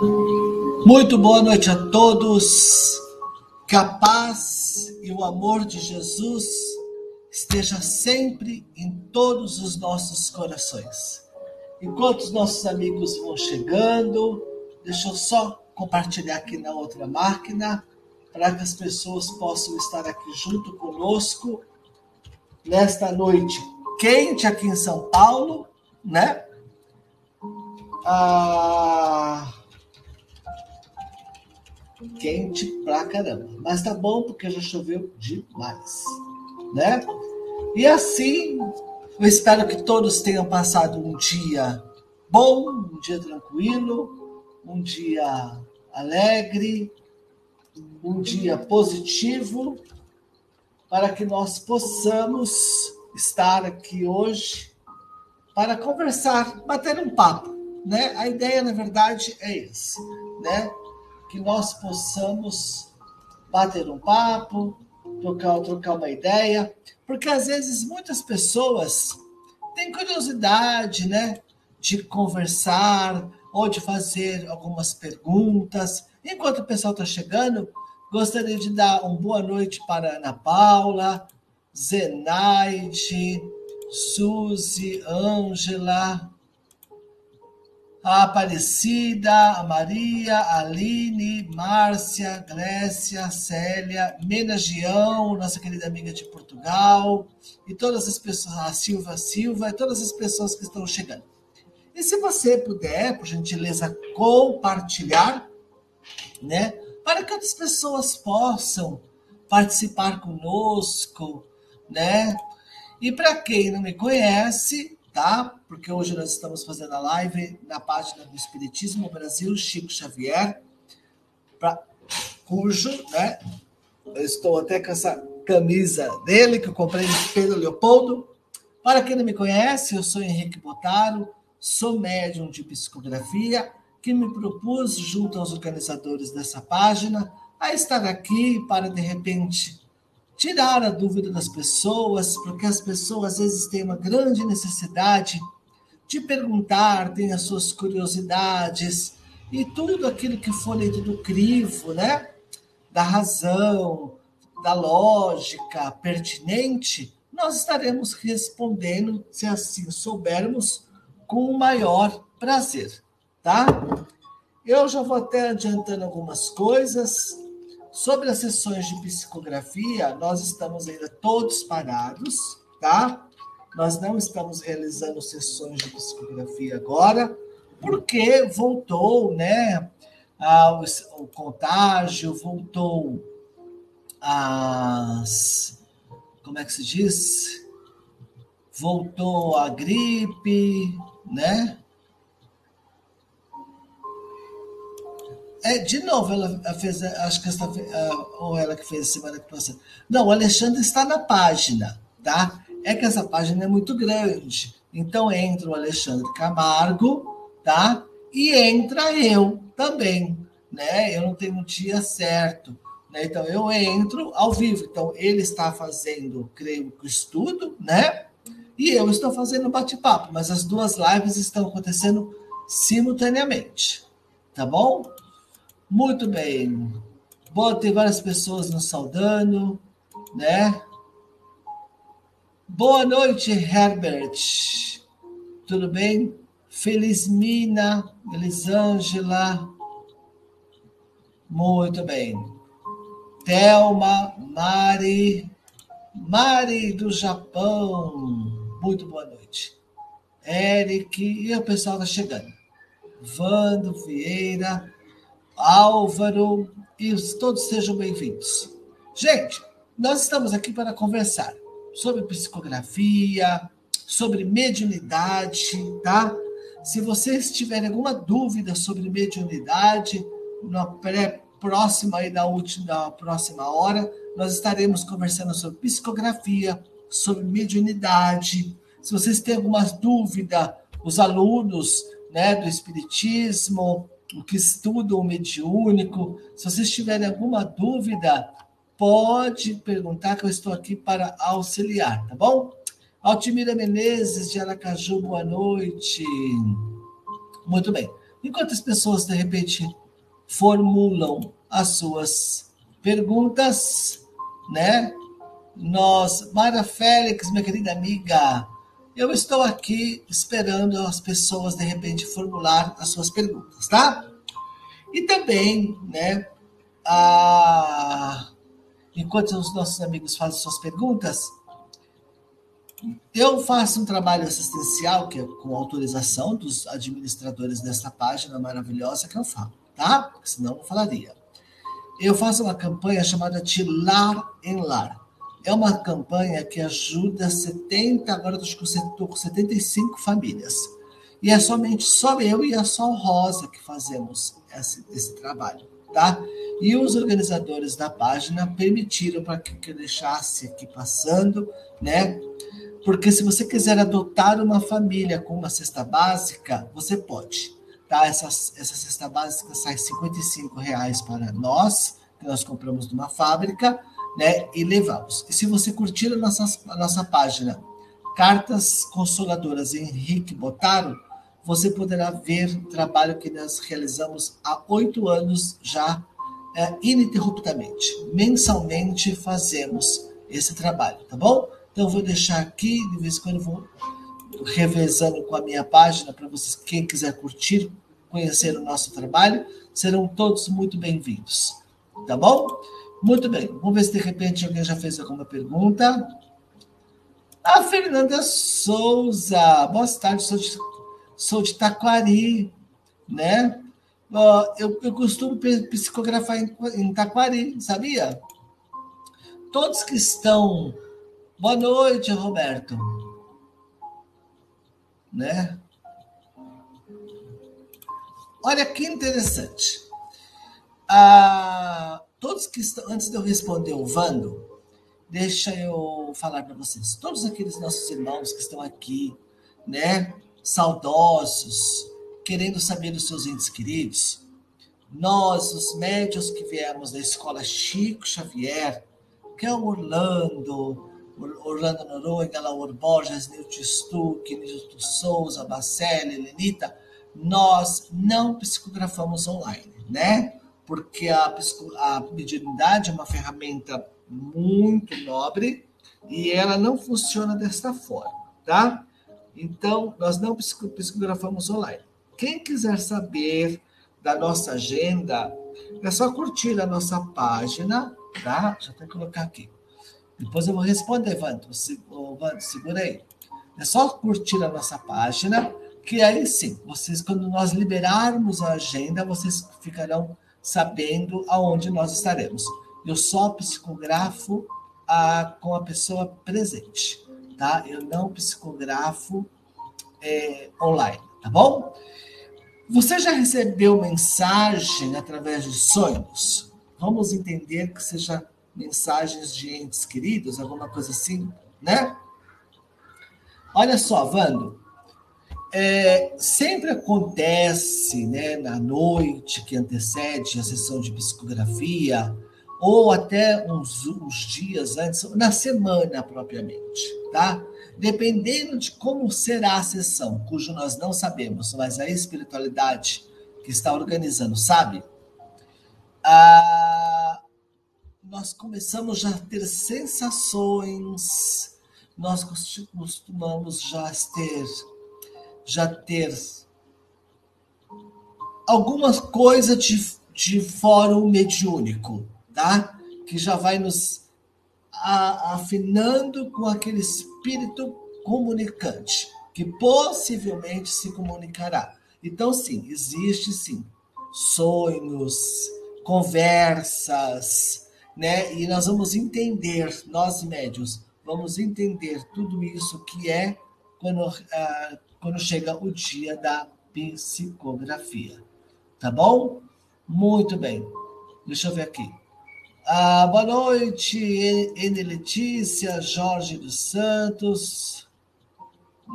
Muito boa noite a todos. Que a paz e o amor de Jesus esteja sempre em todos os nossos corações. Enquanto os nossos amigos vão chegando, deixa eu só compartilhar aqui na outra máquina para que as pessoas possam estar aqui junto conosco nesta noite quente aqui em São Paulo, né? Ah, quente pra caramba. Mas tá bom porque já choveu demais, né? E assim, eu espero que todos tenham passado um dia bom, um dia tranquilo, um dia alegre, um dia positivo, para que nós possamos estar aqui hoje para conversar, bater um papo, né? A ideia, na verdade, é esse, né? Que nós possamos bater um papo, trocar, trocar uma ideia, porque às vezes muitas pessoas têm curiosidade, né, de conversar ou de fazer algumas perguntas. Enquanto o pessoal está chegando, gostaria de dar uma boa noite para Ana Paula, Zenaide, Suzy, Ângela, a Aparecida, a Maria, a Aline, Márcia, Grécia, Célia, Menagião, nossa querida amiga de Portugal, e todas as pessoas, a Silva Silva, e todas as pessoas que estão chegando. E se você puder, por gentileza, compartilhar, né, para que outras pessoas possam participar conosco, né? E para quem não me conhece, tá? Porque hoje nós estamos fazendo a live na página do Espiritismo Brasil, Chico Xavier, pra, cujo, né? Eu estou até com essa camisa dele que eu comprei de Pedro Leopoldo. Para quem não me conhece, eu sou Henrique Botaro, sou médium de psicografia, que me propus, junto aos organizadores dessa página, a estar aqui para, de repente, tirar a dúvida das pessoas, porque as pessoas às vezes têm uma grande necessidade de perguntar, têm as suas curiosidades e tudo aquilo que for dentro do crivo, né? Da razão, da lógica pertinente, nós estaremos respondendo, se assim soubermos, com o maior prazer, tá? Eu já vou até adiantando algumas coisas. Sobre as sessões de psicografia, nós estamos ainda todos parados, tá? Nós não estamos realizando sessões de psicografia agora, porque voltou, né? Ah, o, o contágio, voltou as. Como é que se diz? Voltou a gripe, né? É, de novo, ela fez, acho que esta, ou ela que fez semana que passou. Não, o Alexandre está na página, tá? É que essa página é muito grande. Então entra o Alexandre Camargo, tá? E entra eu também, né? Eu não tenho um dia certo, né? Então eu entro ao vivo. Então ele está fazendo, creio, o estudo, né? E eu estou fazendo bate-papo, mas as duas lives estão acontecendo simultaneamente, tá bom? Muito bem. Bom, tem várias pessoas nos saudando, né? Boa noite, Herbert. Tudo bem? Feliz Mina, Elisângela. Muito bem. Thelma, Mari, Mari do Japão. Muito boa noite. Eric, e o pessoal está chegando. Vando Vieira, Álvaro, e todos sejam bem-vindos. Gente, nós estamos aqui para conversar sobre psicografia, sobre mediunidade, tá? Se vocês tiverem alguma dúvida sobre mediunidade, na pré próxima e na última próxima hora, nós estaremos conversando sobre psicografia, sobre mediunidade. Se vocês têm alguma dúvida, os alunos, né, do espiritismo, o que estuda o mediúnico. Se vocês tiverem alguma dúvida, pode perguntar que eu estou aqui para auxiliar, tá bom? Altimira Menezes, de Aracaju, boa noite. Muito bem. Enquanto as pessoas, de repente, formulam as suas perguntas, né? Nós, Mara Félix, minha querida amiga, eu estou aqui esperando as pessoas, de repente, formular as suas perguntas, tá? E também, né, a... enquanto os nossos amigos fazem suas perguntas, eu faço um trabalho assistencial, que é com autorização dos administradores desta página maravilhosa que eu falo, tá? Senão eu falaria. Eu faço uma campanha chamada de Lar em Lar. É uma campanha que ajuda 70, agora estou com 75 famílias. E é somente só eu e a Sol Rosa que fazemos esse, esse trabalho, tá? E os organizadores da página permitiram para que eu deixasse aqui passando, né? Porque se você quiser adotar uma família com uma cesta básica, você pode. Tá? Essa, essa cesta básica sai R$ reais para nós, que nós compramos numa fábrica, né? E levamos. E se você curtir a nossa, a nossa página Cartas Consoladoras Henrique Botaro, você poderá ver o trabalho que nós realizamos há oito anos já é, ininterruptamente. Mensalmente fazemos esse trabalho, tá bom? Então, vou deixar aqui, de vez em quando vou revezando com a minha página para vocês, quem quiser curtir, conhecer o nosso trabalho, serão todos muito bem-vindos. Tá bom? Muito bem. Vamos ver se de repente alguém já fez alguma pergunta. A Fernanda Souza. Boa tarde, sou de, sou de Taquari, né? Eu, eu costumo psicografar em, em Taquari, sabia? Todos que estão Boa noite, Roberto. Né? Olha que interessante. Ah, todos que estão, antes de eu responder o Vando, deixa eu falar para vocês. Todos aqueles nossos irmãos que estão aqui, né, saudosos, querendo saber dos seus entes queridos, nós, os médios que viemos da escola Chico Xavier, que é o Orlando, Orlando Noronha, Laura Borges, Nilton Stuck, Nilton Souza, Bacelli, Lenita, nós não psicografamos online, né? Porque a, a mediunidade é uma ferramenta muito nobre e ela não funciona desta forma, tá? Então, nós não psicografamos online. Quem quiser saber da nossa agenda, é só curtir a nossa página, tá? Já tenho que colocar aqui depois eu vou responder, Vanto. Vanto, segura aí. É só curtir a nossa página, que aí sim, vocês, quando nós liberarmos a agenda, vocês ficarão sabendo aonde nós estaremos. Eu só psicografo a, com a pessoa presente, tá? Eu não psicografo é, online, tá bom? Você já recebeu mensagem através de sonhos? Vamos entender que já mensagens de entes queridos, alguma coisa assim, né? Olha só, Vando, é, sempre acontece, né, na noite que antecede a sessão de psicografia, ou até uns, uns dias antes, na semana propriamente, tá? Dependendo de como será a sessão, cujo nós não sabemos, mas a espiritualidade que está organizando sabe, ah, nós começamos já a ter sensações, nós costumamos já ter, já ter alguma coisa de, de fórum mediúnico, tá? Que já vai nos a, afinando com aquele espírito comunicante, que possivelmente se comunicará. Então, sim, existe sim sonhos, conversas, né? E nós vamos entender, nós médios, vamos entender tudo isso que é quando, uh, quando chega o dia da psicografia. Tá bom? Muito bem. Deixa eu ver aqui. Ah, boa noite, N. Letícia, Jorge dos Santos,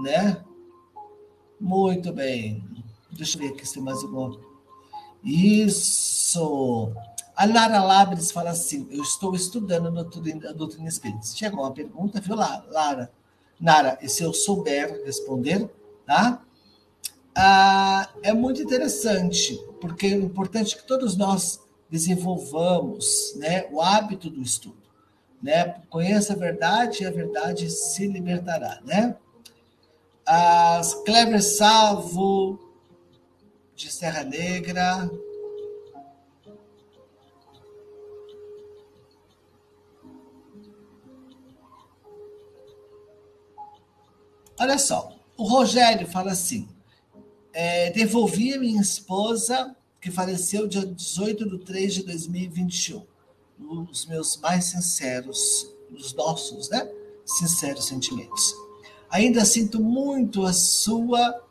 né? Muito bem. Deixa eu ver aqui se tem mais alguma. Isso. A Lara Labres fala assim: Eu estou estudando a doutrina, a doutrina espírita. Chegou uma pergunta, viu, Lara? Nara, e se eu souber responder, tá? ah, é muito interessante, porque é importante que todos nós desenvolvamos né, o hábito do estudo. Né? Conheça a verdade e a verdade se libertará. Né? As Clever Salvo, de Serra Negra. Olha só, o Rogério fala assim: é, devolvi a minha esposa, que faleceu dia 18 de 3 de 2021. Os meus mais sinceros, os nossos, né? Sinceros sentimentos. Ainda sinto muito a sua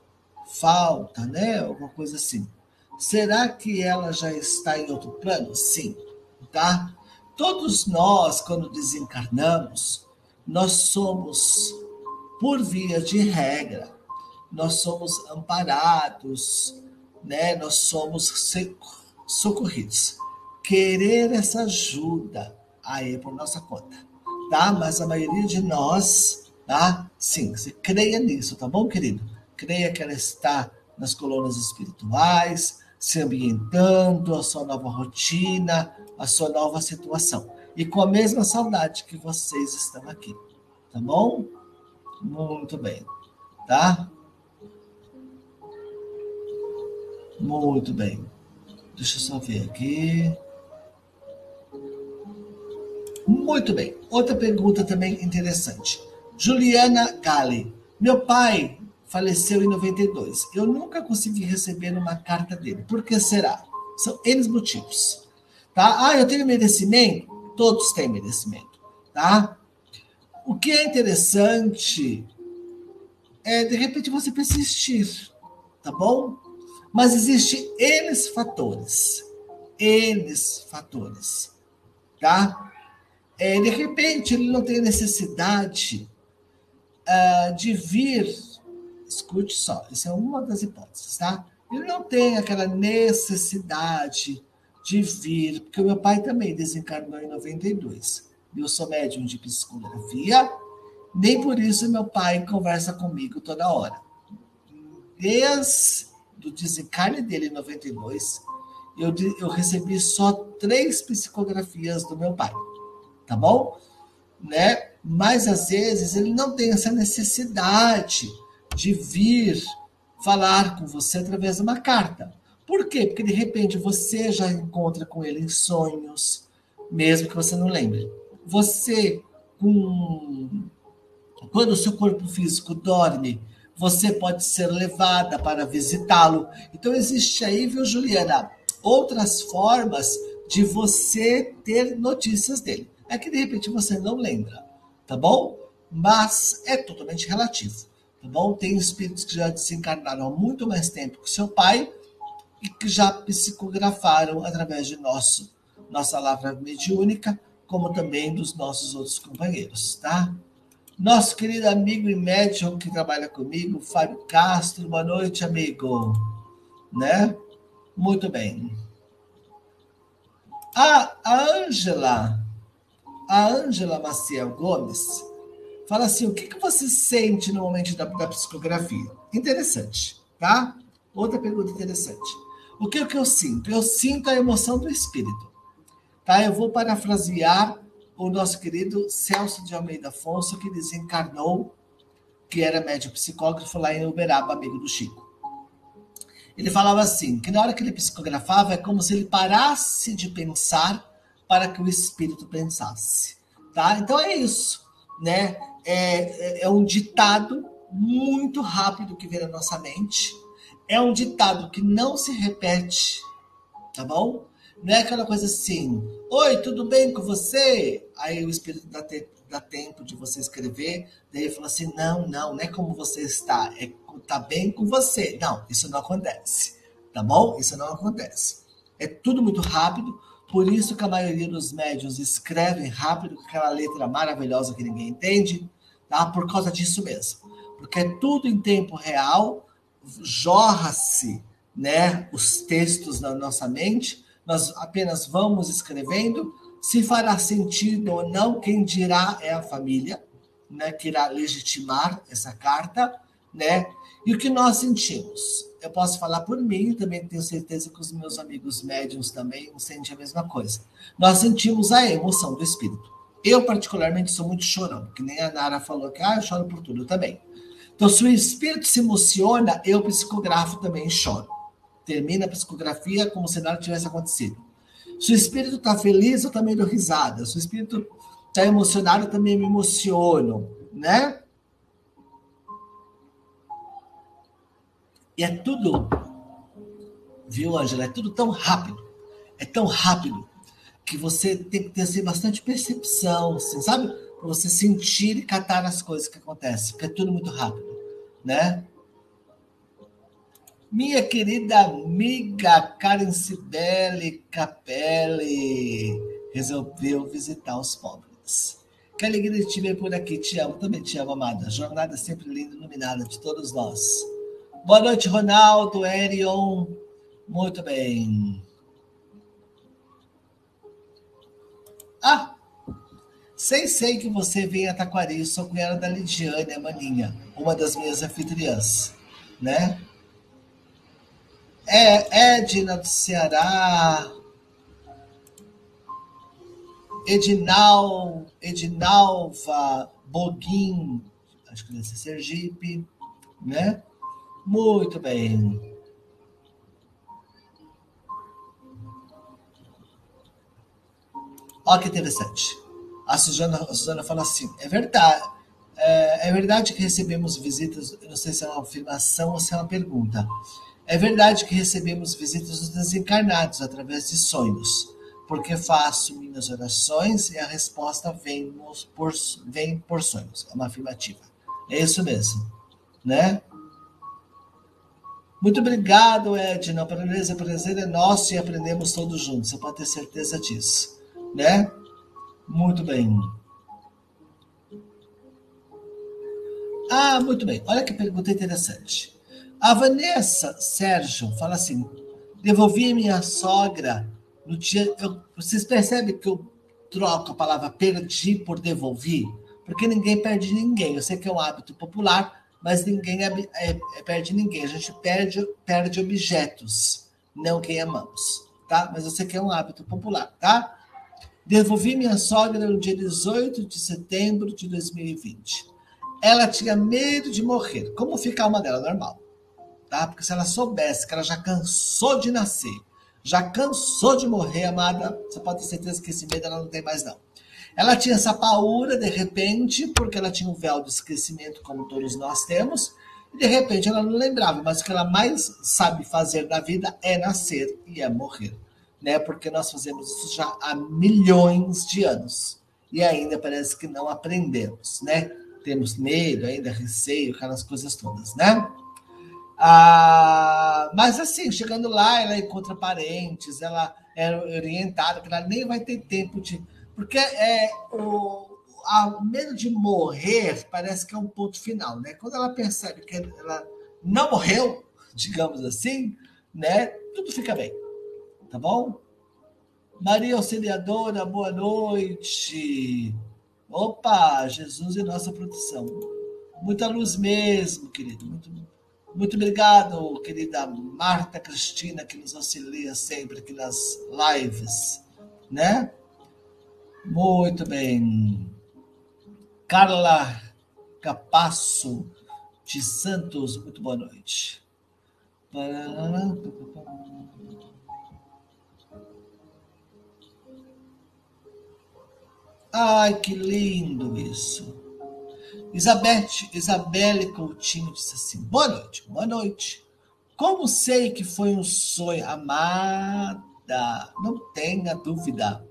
falta, né? Alguma coisa assim. Será que ela já está em outro plano? Sim, tá? Todos nós, quando desencarnamos, nós somos, por via de regra, nós somos amparados, né? Nós somos socorridos. Querer essa ajuda aí é por nossa conta, tá? Mas a maioria de nós, tá? Sim, você creia nisso, tá bom, querido? creia que ela está nas colunas espirituais, se ambientando, a sua nova rotina, a sua nova situação. E com a mesma saudade que vocês estão aqui. Tá bom? Muito bem. Tá? Muito bem. Deixa eu só ver aqui. Muito bem. Outra pergunta também interessante. Juliana Gale. Meu pai faleceu em 92. Eu nunca consegui receber uma carta dele. Por que será? São N motivos. Tá? Ah, eu tenho merecimento? Todos têm merecimento. Tá? O que é interessante é, de repente, você persistir. Tá bom? Mas existe N fatores. N fatores. Tá? É, de repente, ele não tem necessidade uh, de vir escute só, isso é uma das hipóteses, tá? Ele não tem aquela necessidade de vir, porque o meu pai também desencarnou em 92. Eu sou médium de psicografia, nem por isso meu pai conversa comigo toda hora. Desde o desencarne dele em 92, eu, eu recebi só três psicografias do meu pai, tá bom? Né? Mas às vezes ele não tem essa necessidade de vir falar com você através de uma carta. Por quê? Porque de repente você já encontra com ele em sonhos, mesmo que você não lembre. Você, com... quando o seu corpo físico dorme, você pode ser levada para visitá-lo. Então existe aí, viu, Juliana, outras formas de você ter notícias dele. É que de repente você não lembra, tá bom? Mas é totalmente relativo tá bom? Tem espíritos que já desencarnaram há muito mais tempo que seu pai e que já psicografaram através de nosso, nossa lavra mediúnica, como também dos nossos outros companheiros, tá? Nosso querido amigo e médium que trabalha comigo, Fábio Castro, boa noite, amigo. Né? Muito bem. A Ângela, a Ângela Maciel Gomes, fala assim: o que, que você sente no momento da, da psicografia? Interessante, tá? Outra pergunta interessante. O que, que eu sinto? Eu sinto a emoção do espírito. Tá? Eu vou parafrasear o nosso querido Celso de Almeida Afonso, que desencarnou, que era médico psicógrafo lá em Uberaba, amigo do Chico. Ele falava assim, que na hora que ele psicografava é como se ele parasse de pensar para que o espírito pensasse, tá? Então é isso, né? é, é, é um ditado muito rápido que vem na nossa mente. É um ditado que não se repete, tá bom? Não é aquela coisa assim, oi, tudo bem com você? Aí o espírito dá, te, dá tempo de você escrever, daí ele fala assim, não, não, não é como você está, é tá bem com você. Não, isso não acontece, tá bom? Isso não acontece. É tudo muito rápido, por isso que a maioria dos médios escrevem rápido, com aquela letra maravilhosa que ninguém entende, tá? Por causa disso mesmo. Porque é tudo em tempo real, jorra-se, né, os textos na nossa mente, nós apenas vamos escrevendo, se fará sentido ou não, quem dirá é a família, né, que irá legitimar essa carta, né? E o que nós sentimos? Eu posso falar por mim, também tenho certeza que os meus amigos médiums também sentem a mesma coisa. Nós sentimos a emoção do espírito. Eu, particularmente, sou muito chorão, que nem a Nara falou que ah, eu choro por tudo, também. Então, se o espírito se emociona, eu psicografo também choro. Termina a psicografia como se nada tivesse acontecido. Se o espírito está feliz, eu também dou risada. Se o espírito está emocionado, eu também me emociono, né? E é tudo, viu, Angela? É tudo tão rápido. É tão rápido que você tem que ter assim, bastante percepção, assim, sabe? Para você sentir e catar as coisas que acontecem, porque é tudo muito rápido, né? Minha querida amiga Karen Cibele Capelli resolveu visitar os pobres. Que alegria te ver por aqui. Te amo, também te amo, amada. Jornada sempre linda, iluminada de todos nós. Boa noite, Ronaldo, Erion. Muito bem. Ah, sei, sei que você vem a Taquari. Sou cunhada da Lidiane, a Maninha, uma das minhas anfitriãs, né? É, Edna do Ceará, Edinal, Edinalva, Boguim, acho que deve ser Sergipe, né? Muito bem. Olha que interessante. A Suzana, a Suzana fala assim: é verdade. É, é verdade que recebemos visitas. Não sei se é uma afirmação ou se é uma pergunta. É verdade que recebemos visitas dos desencarnados através de sonhos, porque faço minhas orações e a resposta vem por, vem por sonhos. É uma afirmativa. É isso mesmo, né? Muito obrigado, Edna. Prazer, prazer é nosso e aprendemos todos juntos. Você pode ter certeza disso, né? Muito bem. Ah, muito bem. Olha que pergunta interessante. A Vanessa Sérgio fala assim: devolvi minha sogra no dia. Eu, vocês percebem que eu troco a palavra perdi por devolvi? Porque ninguém perde ninguém. Eu sei que é um hábito popular, mas ninguém é, é, é, perde ninguém. A gente perde, perde objetos, não quem amamos. Tá? Mas eu sei que é um hábito popular, tá? Devolvi minha sogra no dia 18 de setembro de 2020. Ela tinha medo de morrer. Como fica a alma dela? Normal tá? Porque se ela soubesse que ela já cansou de nascer, já cansou de morrer, amada, você pode ter certeza que esse medo ela não tem mais não. Ela tinha essa paura de repente, porque ela tinha um véu do esquecimento, como todos nós temos, e de repente ela não lembrava, mas o que ela mais sabe fazer na vida é nascer e é morrer, né? Porque nós fazemos isso já há milhões de anos e ainda parece que não aprendemos, né? Temos medo, ainda receio, aquelas coisas todas, né? Ah, mas assim, chegando lá, ela encontra parentes, ela é orientada, que ela nem vai ter tempo de. Porque é, o, o medo de morrer parece que é um ponto final, né? Quando ela percebe que ela não morreu, digamos assim, né? Tudo fica bem. Tá bom? Maria Auxiliadora, boa noite. Opa, Jesus e nossa proteção. Muita luz mesmo, querido. Muito, muito obrigado, querida Marta Cristina, que nos auxilia sempre aqui nas lives, né? Muito bem. Carla Capasso de Santos, muito boa noite. Ai, que lindo isso. Isabete, Isabelle Coutinho disse assim: Boa noite, boa noite. Como sei que foi um sonho, amada? Não tenha dúvida.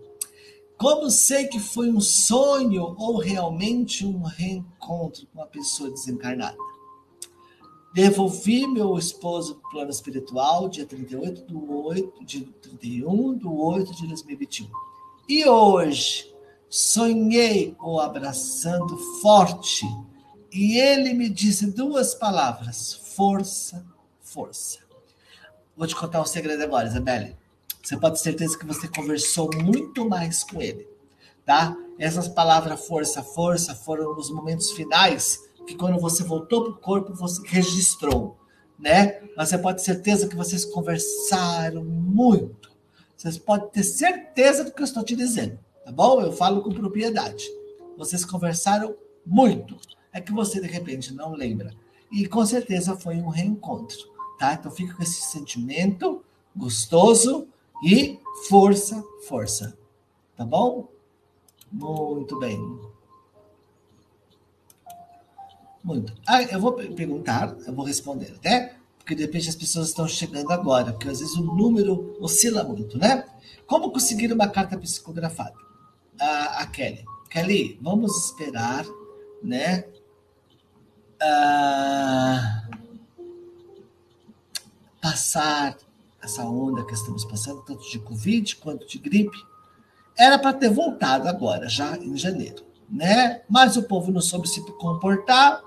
Como sei que foi um sonho ou realmente um reencontro com uma pessoa desencarnada? Devolvi meu esposo para o plano espiritual, dia 38 do 8, de 31 do 8 de 2021. E hoje, Sonhei o abraçando forte e ele me disse duas palavras: força, força. Vou te contar um segredo agora, Isabelle. Você pode ter certeza que você conversou muito mais com ele, tá? Essas palavras força, força foram nos momentos finais que quando você voltou para o corpo, você registrou, né? Mas você pode ter certeza que vocês conversaram muito. Vocês podem ter certeza do que eu estou te dizendo, tá bom? Eu falo com propriedade. Vocês conversaram muito. É que você, de repente, não lembra. E com certeza foi um reencontro, tá? Então fica com esse sentimento gostoso e força, força. Tá bom? Muito bem. Muito. Ah, eu vou perguntar, eu vou responder, né? Porque de repente as pessoas estão chegando agora, porque às vezes o número oscila muito, né? Como conseguir uma carta psicografada? Ah, a Kelly. Kelly, vamos esperar, né? Ah, passar essa onda que estamos passando, tanto de Covid quanto de gripe, era para ter voltado agora, já em janeiro né? Mas o povo não soube se comportar,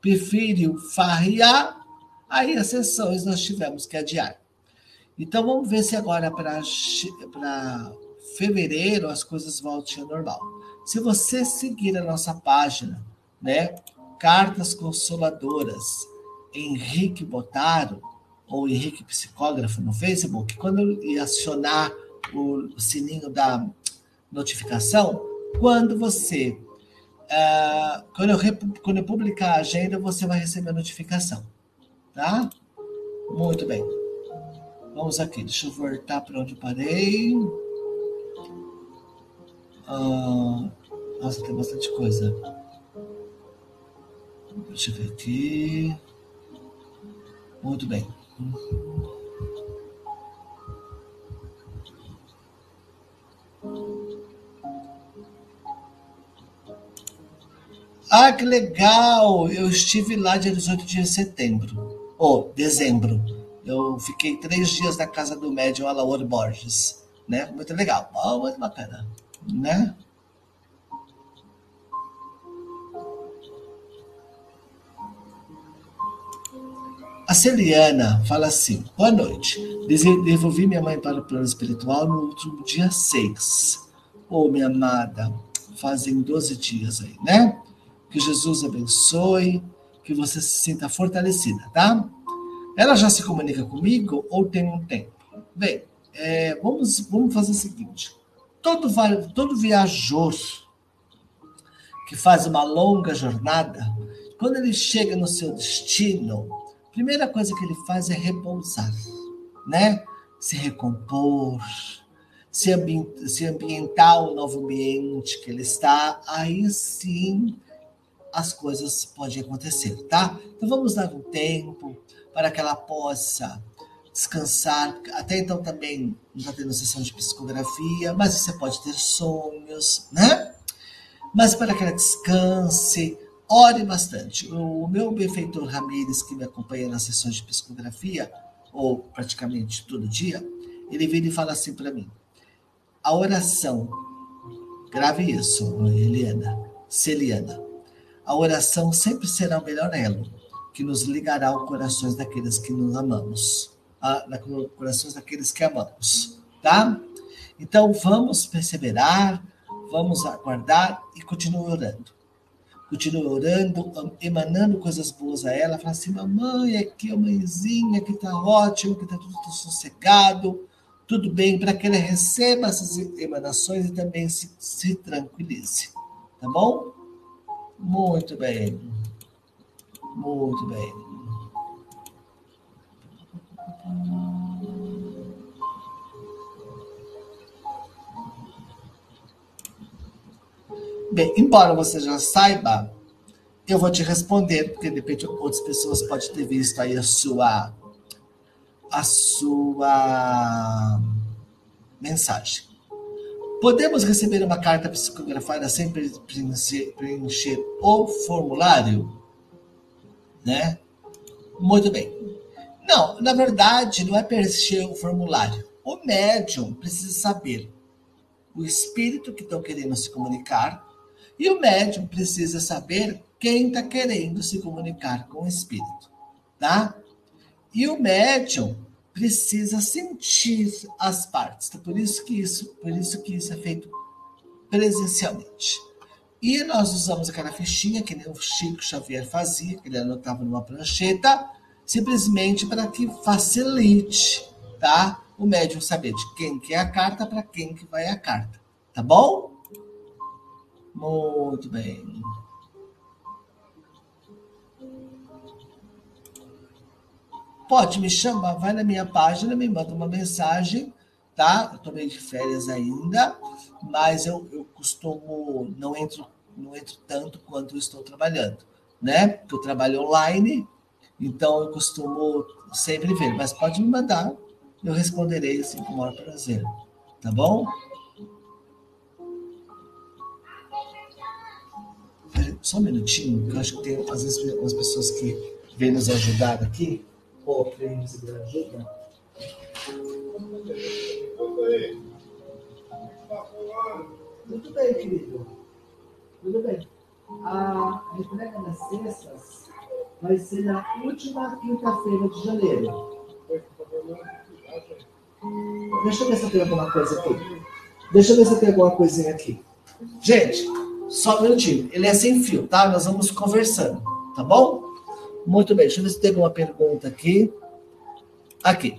preferiu farrear, aí as sessões nós tivemos que adiar. Então vamos ver se agora para fevereiro as coisas voltem ao normal. Se você seguir a nossa página, né? Cartas Consoladoras, Henrique Botaro, ou Henrique Psicógrafo no Facebook, quando eu acionar o sininho da notificação, quando você. Uh, quando, eu, quando eu publicar a agenda, você vai receber a notificação. Tá? Muito bem. Vamos aqui. Deixa eu voltar para onde parei. Uh, nossa, tem bastante coisa. Deixa eu ver aqui. Muito bem. Ah, que legal! Eu estive lá dia 18 de setembro. Ou oh, dezembro. Eu fiquei três dias na casa do médium Alaor Borges. Né? Muito legal. Oh, muito bacana. Né? A Celiana fala assim: Boa noite. Devolvi minha mãe para o plano espiritual no último dia 6. Ô, oh, minha amada, fazem 12 dias aí, né? Que Jesus abençoe, que você se sinta fortalecida, tá? Ela já se comunica comigo ou tem um tempo? Bem, é, vamos, vamos fazer o seguinte: todo, todo viajor que faz uma longa jornada, quando ele chega no seu destino, a primeira coisa que ele faz é repousar, né? Se recompor, se, ambi se ambientar o novo ambiente que ele está, aí sim as coisas podem acontecer, tá? Então vamos dar um tempo para que ela possa descansar. Até então também não está tendo sessão de psicografia, mas você pode ter sonhos, né? Mas para que ela descanse, ore bastante. O meu benfeitor Ramires, que me acompanha nas sessões de psicografia, ou praticamente todo dia, ele vem e fala assim para mim: a oração, grave isso, Eliana, Celiana a oração sempre será o melhor elo que nos ligará ao corações daqueles que nos amamos, na, corações daqueles que amamos, tá? Então vamos perseverar, vamos aguardar e continue orando. Continue orando, emanando coisas boas a ela. Fala assim, mamãe, aqui a mãezinha, aqui tá ótimo, aqui tá tudo, tudo sossegado, tudo bem, para que ela receba essas emanações e também se, se tranquilize. Tá bom? Muito bem. Muito bem. Bem, embora você já saiba, eu vou te responder, porque de repente outras pessoas podem ter visto aí a sua a sua mensagem. Podemos receber uma carta psicografada sem preencher, preencher o formulário? Né? Muito bem. Não, na verdade, não é preencher o formulário. O médium precisa saber o espírito que estão querendo se comunicar e o médium precisa saber quem está querendo se comunicar com o espírito, tá? E o médium precisa sentir as partes. Então, por isso que isso, por isso que isso é feito presencialmente. E nós usamos aquela fichinha que nem o Chico Xavier fazia, que ele anotava numa prancheta, simplesmente para que facilite, tá? O médium saber de quem que é a carta para quem que vai a carta, tá bom? Muito bem. Pode me chamar, vai na minha página, me manda uma mensagem, tá? Eu tô meio de férias ainda, mas eu, eu costumo, não entro, não entro tanto quanto estou trabalhando, né? Porque eu trabalho online, então eu costumo sempre ver, mas pode me mandar, eu responderei assim com o maior prazer, tá bom? Só um minutinho, eu acho que tem às vezes umas pessoas que vêm nos ajudar aqui. Pô, vem nos ajudar. Muito bem, querido. Tudo bem. A entrega das cestas vai ser na última quinta-feira de janeiro. Deixa eu ver se tem alguma coisa aqui. Deixa eu ver se tem alguma coisinha aqui. Gente, só um minutinho. Ele é sem fio, tá? Nós vamos conversando, tá bom? Muito bem. Deixa eu ver se tem alguma pergunta aqui. Aqui.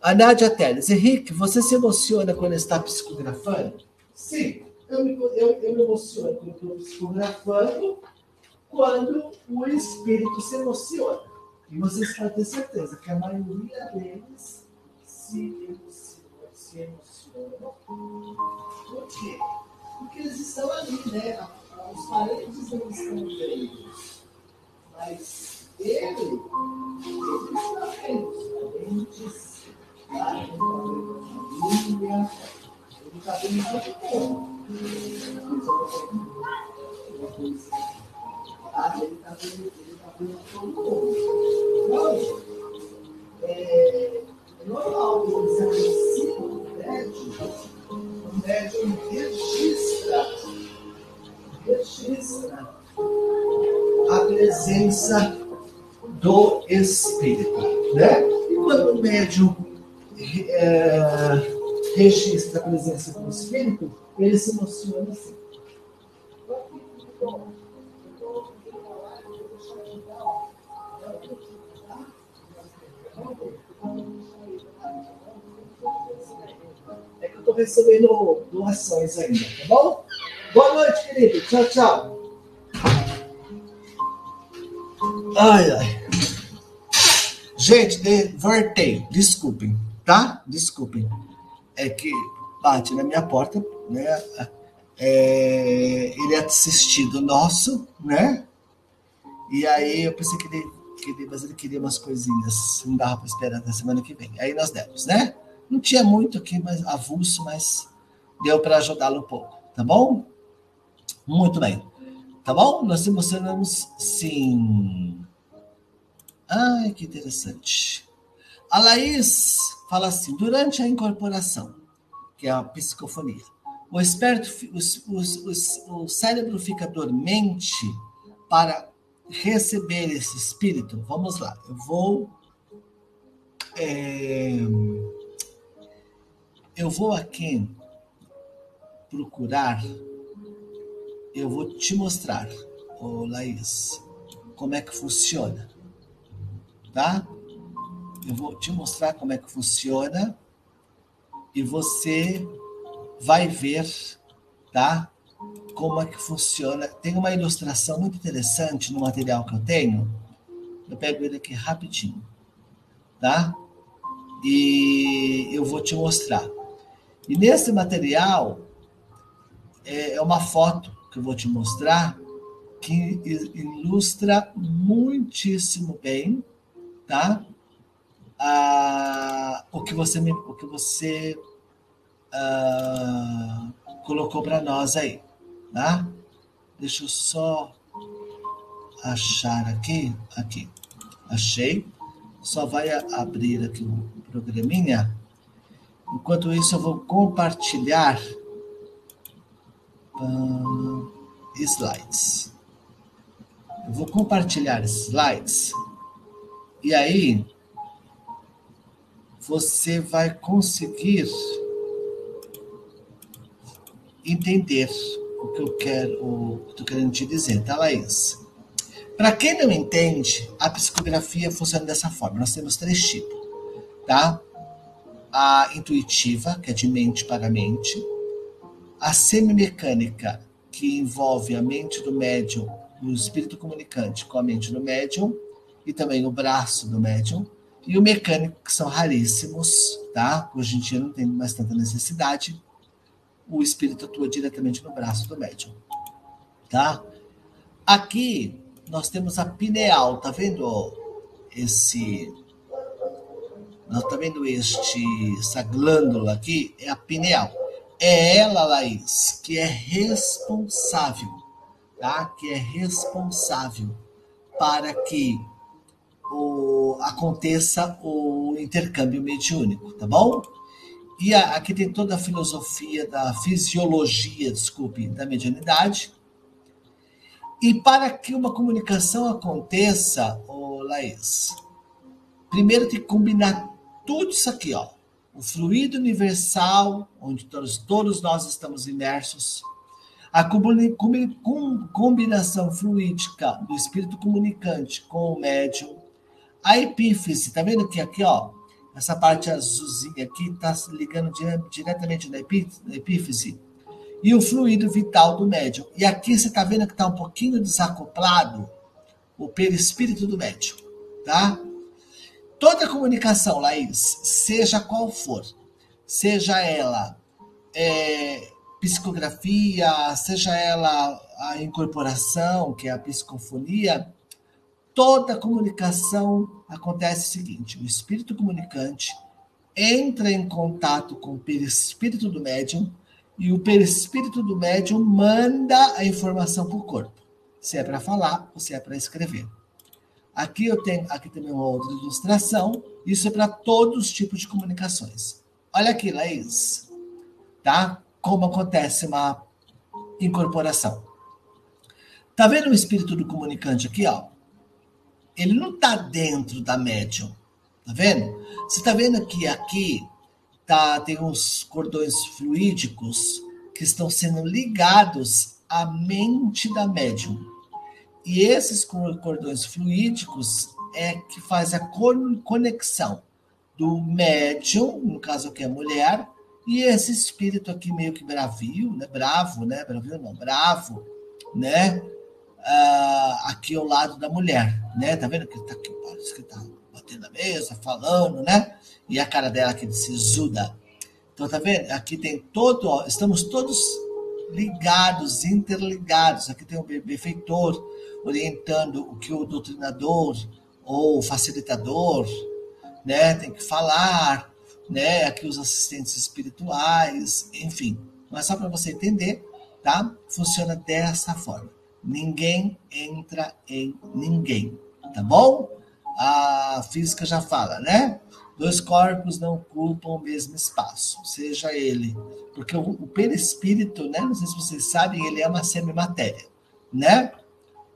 A Nádia Teles. Henrique, você se emociona quando está psicografando? Sim, eu me, eu, eu me emociono quando estou psicografando, quando o espírito se emociona. E vocês podem ter certeza que a maioria deles se emocionam. Se emocionam. Por quê? Porque eles estão ali, né? Os parentes não estão vendo. Mas ele, ele está vendo os parentes família, ele está vendo todo mundo. Ah, ele está vendo, ele está vendo todo mundo. Então, é, normal que você aproxima do médium, registra, registra a presença do espírito, né? E quando o médium é, registra a presença do espírito, ele se emociona assim. Estou recebendo doações ainda, tá bom? Boa noite, querido. Tchau, tchau. Ai, ai. Gente, voltei. Desculpem tá? Desculpem. É que bate na minha porta, né? É, ele é assistido nosso, né? E aí eu pensei que ele, que ele, mas ele queria umas coisinhas, não dava para esperar até semana que vem. Aí nós demos, né? Não tinha muito aqui, mas avulso, mas deu para ajudá-lo um pouco, tá bom? Muito bem. Tá bom? Nós emocionamos sim. Ai, que interessante. A Laís fala assim: durante a incorporação, que é a psicofonia, o, esperto, o, o, o cérebro fica dormente para receber esse espírito. Vamos lá, eu vou. É, eu vou aqui procurar, eu vou te mostrar, ô Laís, como é que funciona. Tá? Eu vou te mostrar como é que funciona e você vai ver, tá? Como é que funciona. Tem uma ilustração muito interessante no material que eu tenho. Eu pego ele aqui rapidinho, tá? E eu vou te mostrar. E nesse material é, é uma foto que eu vou te mostrar que ilustra muitíssimo bem, tá? ah, o que você me, o que você ah, colocou para nós aí, tá? Deixa eu só achar aqui, aqui, achei. Só vai abrir aqui o programinha. Enquanto isso, eu vou compartilhar uh, slides. Eu vou compartilhar slides. E aí, você vai conseguir entender o que eu quero, o que estou querendo te dizer, tá, Laís? Para quem não entende, a psicografia funciona dessa forma. Nós temos três tipos, tá? A intuitiva, que é de mente para mente. A semimecânica, que envolve a mente do médium, o espírito comunicante com a mente do médium e também o braço do médium. E o mecânico, que são raríssimos, tá? Hoje em dia não tem mais tanta necessidade. O espírito atua diretamente no braço do médium, tá? Aqui nós temos a pineal, tá vendo esse nós tá vendo este essa glândula aqui é a pineal. É ela, Laís, que é responsável, tá? Que é responsável para que o, aconteça o intercâmbio mediúnico, tá bom? E a, aqui tem toda a filosofia da fisiologia, desculpe, da mediunidade, e para que uma comunicação aconteça, oh, Laís, primeiro tem que combinar tudo isso aqui, ó. O fluido universal, onde todos, todos nós estamos imersos, a combinação fluídica do espírito comunicante com o médium, a epífise, tá vendo que aqui, ó, essa parte azulzinha aqui está ligando diretamente na epífise, e o fluido vital do médium. E aqui você está vendo que está um pouquinho desacoplado o perispírito do médium, tá? Toda comunicação, Laís, seja qual for, seja ela é, psicografia, seja ela a incorporação, que é a psicofonia, toda comunicação acontece o seguinte: o espírito comunicante entra em contato com o perispírito do médium e o perispírito do médium manda a informação para o corpo, se é para falar ou se é para escrever. Aqui eu tenho aqui também uma outra ilustração. Isso é para todos os tipos de comunicações. Olha aqui, Laís, tá? Como acontece uma incorporação. Tá vendo o espírito do comunicante aqui, ó? Ele não tá dentro da médium, tá vendo? Você tá vendo que aqui tá, tem uns cordões fluídicos que estão sendo ligados à mente da médium. E esses cordões fluídicos é que faz a conexão do médium, no caso aqui a mulher, e esse espírito aqui meio que bravio, né? Bravo, né? Bravio não, bravo, né? Uh, aqui ao lado da mulher, né? Tá vendo que ele tá aqui, parece que tá batendo na mesa, falando, né? e a cara dela que sisuda. Então, tá vendo? Aqui tem todo, ó, estamos todos ligados, interligados. Aqui tem o benfeitor orientando o que o doutrinador ou facilitador, né, tem que falar, né? Aqui os assistentes espirituais, enfim. Mas só para você entender, tá? Funciona dessa forma. Ninguém entra em ninguém, tá bom? A física já fala, né? Dois corpos não ocupam o mesmo espaço, seja ele. Porque o, o perispírito, né? Não sei se vocês sabem, ele é uma semimatéria, né?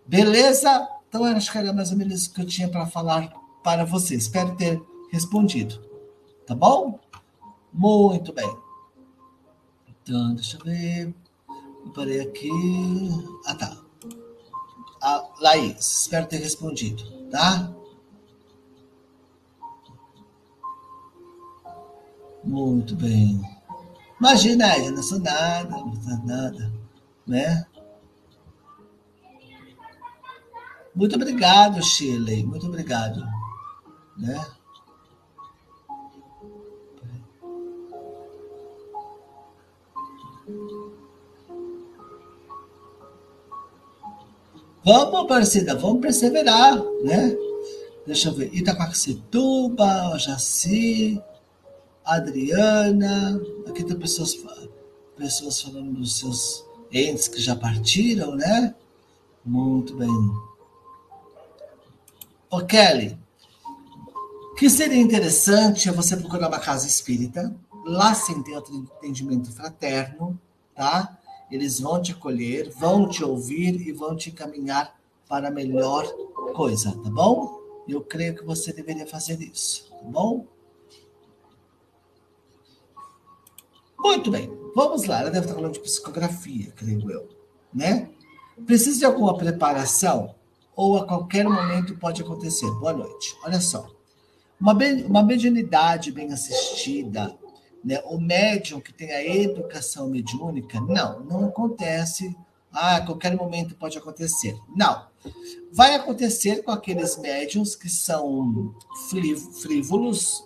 Beleza? Então, acho que era mais ou menos isso que eu tinha para falar para vocês. Espero ter respondido. Tá bom? Muito bem. Então, deixa eu ver. Eu parei aqui. Ah, tá. A Laís, espero ter respondido, tá? Muito bem. Imagina, eu não sou nada, não sou nada, né? Muito obrigado, Shirley. Muito obrigado. Né? Vamos, parecida, vamos perseverar, né? Deixa eu ver. Itaquaquecetuba, Jaci, Adriana, aqui tem pessoas, pessoas falando dos seus entes que já partiram, né? Muito bem. Ô Kelly, que seria interessante é você procurar uma casa espírita, lá sim tem entendimento fraterno, tá? Eles vão te acolher, vão te ouvir e vão te encaminhar para a melhor coisa, tá bom? Eu creio que você deveria fazer isso, tá bom? Muito bem, vamos lá. Ela deve estar falando de psicografia, creio eu. né? Precisa de alguma preparação ou a qualquer momento pode acontecer. Boa noite. Olha só. Uma, uma mediunidade bem assistida, né? o médium que tem a educação mediúnica, não, não acontece. Ah, a qualquer momento pode acontecer. Não. Vai acontecer com aqueles médiums que são frívolos,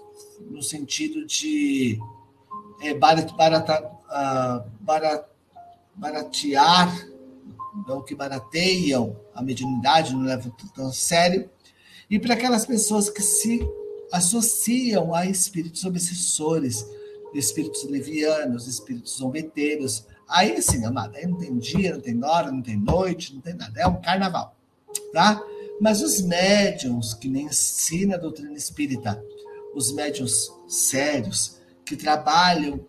no sentido de é, barata, barata, uh, barat, baratear, ou que barateiam a mediunidade, não levam tão a sério, e para aquelas pessoas que se associam a espíritos obsessores, espíritos levianos, espíritos zombeteiros. Aí sim, amada, aí não tem dia, não tem hora, não tem noite, não tem nada, é um carnaval, tá? Mas os médiums que nem ensina a doutrina espírita, os médiums sérios, que trabalham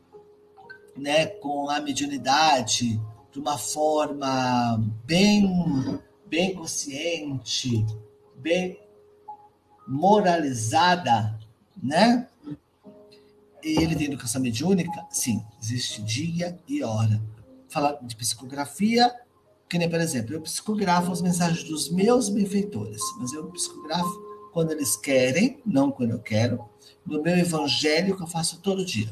né, com a mediunidade de uma forma bem, bem consciente, bem moralizada, né? Ele tem educação mediúnica? Sim, existe dia e hora. Falar de psicografia, que nem, por exemplo, eu psicografo as mensagens dos meus benfeitores, mas eu psicografo quando eles querem, não quando eu quero, no meu evangelho que eu faço todo dia.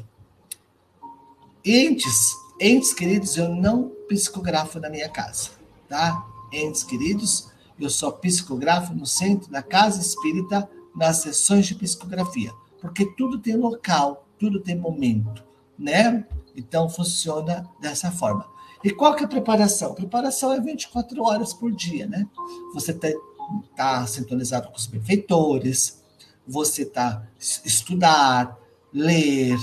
Entes, entes queridos, eu não psicografo na minha casa, tá? Entes queridos, eu só psicografo no centro da casa espírita nas sessões de psicografia, porque tudo tem local, tudo tem momento, né? Então funciona dessa forma. E qual que é a preparação? A preparação é 24 horas por dia, né? Você está tá sintonizado com os benfeitores, você está estudar, ler,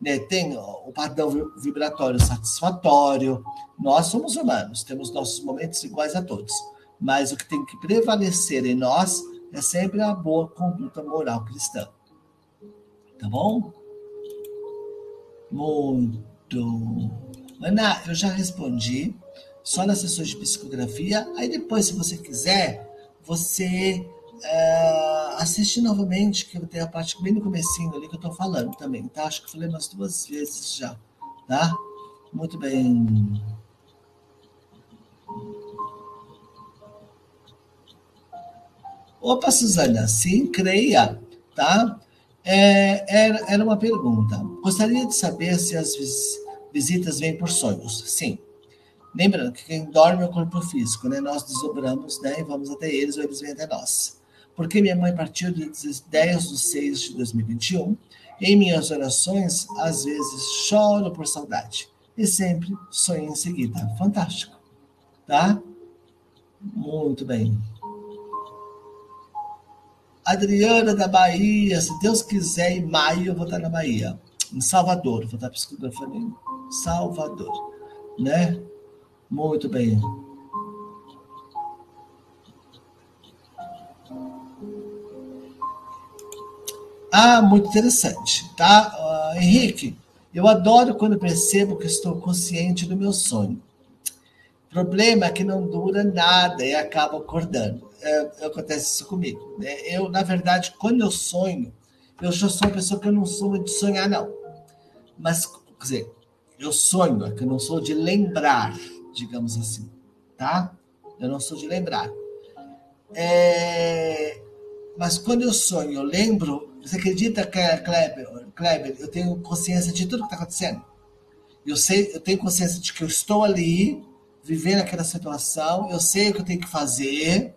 né? tem o padrão vibratório satisfatório. Nós somos humanos, temos nossos momentos iguais a todos. Mas o que tem que prevalecer em nós é sempre a boa conduta moral cristã. Tá bom? Muito. Ana, eu já respondi, só nas sessões de psicografia. Aí depois, se você quiser, você Uh, assiste novamente, que tem a parte bem no comecinho ali que eu estou falando também, tá? Acho que eu falei umas duas vezes já, tá? Muito bem. Opa, Suzana, sim, creia, tá? É, era, era uma pergunta. Gostaria de saber se as visitas vêm por sonhos. Sim. Lembrando que quem dorme é o corpo físico, né? Nós desdobramos, né? E vamos até eles ou eles vêm até nós porque minha mãe partiu de 10 de 6 de 2021. Em minhas orações, às vezes choro por saudade e sempre sonho em seguida. Fantástico, tá? Muito bem. Adriana da Bahia, se Deus quiser, em maio eu vou estar na Bahia, em Salvador, vou estar psicografando em Salvador, né? Muito bem. Ah, muito interessante, tá? Uh, Henrique, eu adoro quando percebo que estou consciente do meu sonho. O problema é que não dura nada e acabo acordando. É, acontece isso comigo. Né? Eu, na verdade, quando eu sonho, eu já sou uma pessoa que eu não sou de sonhar, não. Mas, quer dizer, eu sonho, é que eu não sou de lembrar, digamos assim, tá? Eu não sou de lembrar. É... Mas quando eu sonho, eu lembro, você acredita, Kleber, Kleber, eu tenho consciência de tudo que está acontecendo? Eu sei, eu tenho consciência de que eu estou ali, vivendo aquela situação, eu sei o que eu tenho que fazer,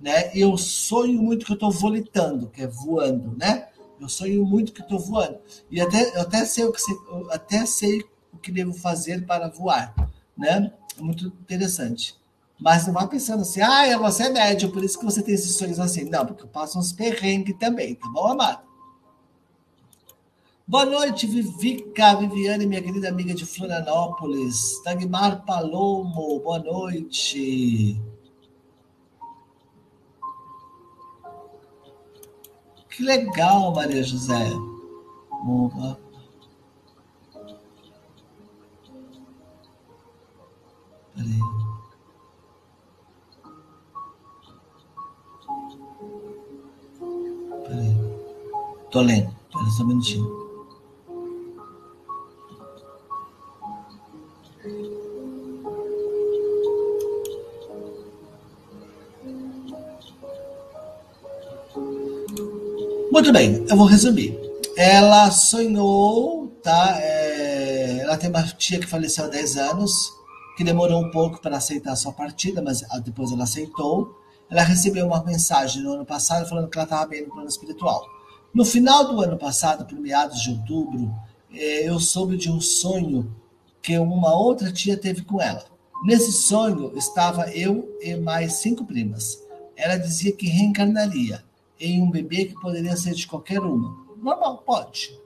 né? Eu sonho muito que eu estou volitando, que é voando, né? Eu sonho muito que estou voando. E até, eu até sei o que até sei o que devo fazer para voar, né? É muito interessante. Mas não vá pensando assim, ah, você é médio, por isso que você tem esses sonhos assim. Não, porque eu passo uns perrengues também, tá bom, amado? Boa noite, Vivica, Viviane, minha querida amiga de Florianópolis. Tagmar Palomo, boa noite. Que legal, Maria José. Opa. Peraí. Tô lendo. Espera só um minutinho. Muito bem, eu vou resumir. Ela sonhou, tá? É, ela tem uma tia que faleceu há 10 anos, que demorou um pouco para aceitar a sua partida, mas depois ela aceitou. Ela recebeu uma mensagem no ano passado falando que ela estava bem no plano espiritual. No final do ano passado, por meados de outubro, é, eu soube de um sonho que uma outra tia teve com ela. Nesse sonho estava eu e mais cinco primas. Ela dizia que reencarnaria em um bebê que poderia ser de qualquer uma. Normal, pode.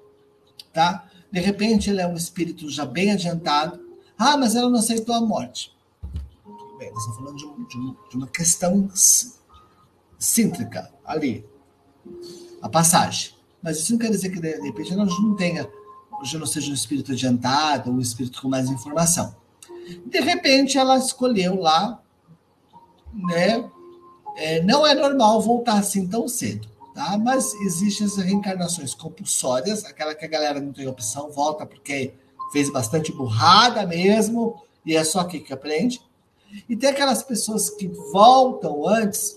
Tá? De repente, ele é um espírito já bem adiantado. Ah, mas ela não aceitou a morte. Bem, nós estamos falando de, um, de, um, de uma questão cíntrica ali. A passagem. Mas isso não quer dizer que, de repente, ela não tenha, já não seja um espírito adiantado, um espírito com mais informação. De repente, ela escolheu lá, né? É, não é normal voltar assim tão cedo, tá? Mas existem as reencarnações compulsórias, aquela que a galera não tem opção, volta porque fez bastante burrada mesmo, e é só aqui que aprende. E tem aquelas pessoas que voltam antes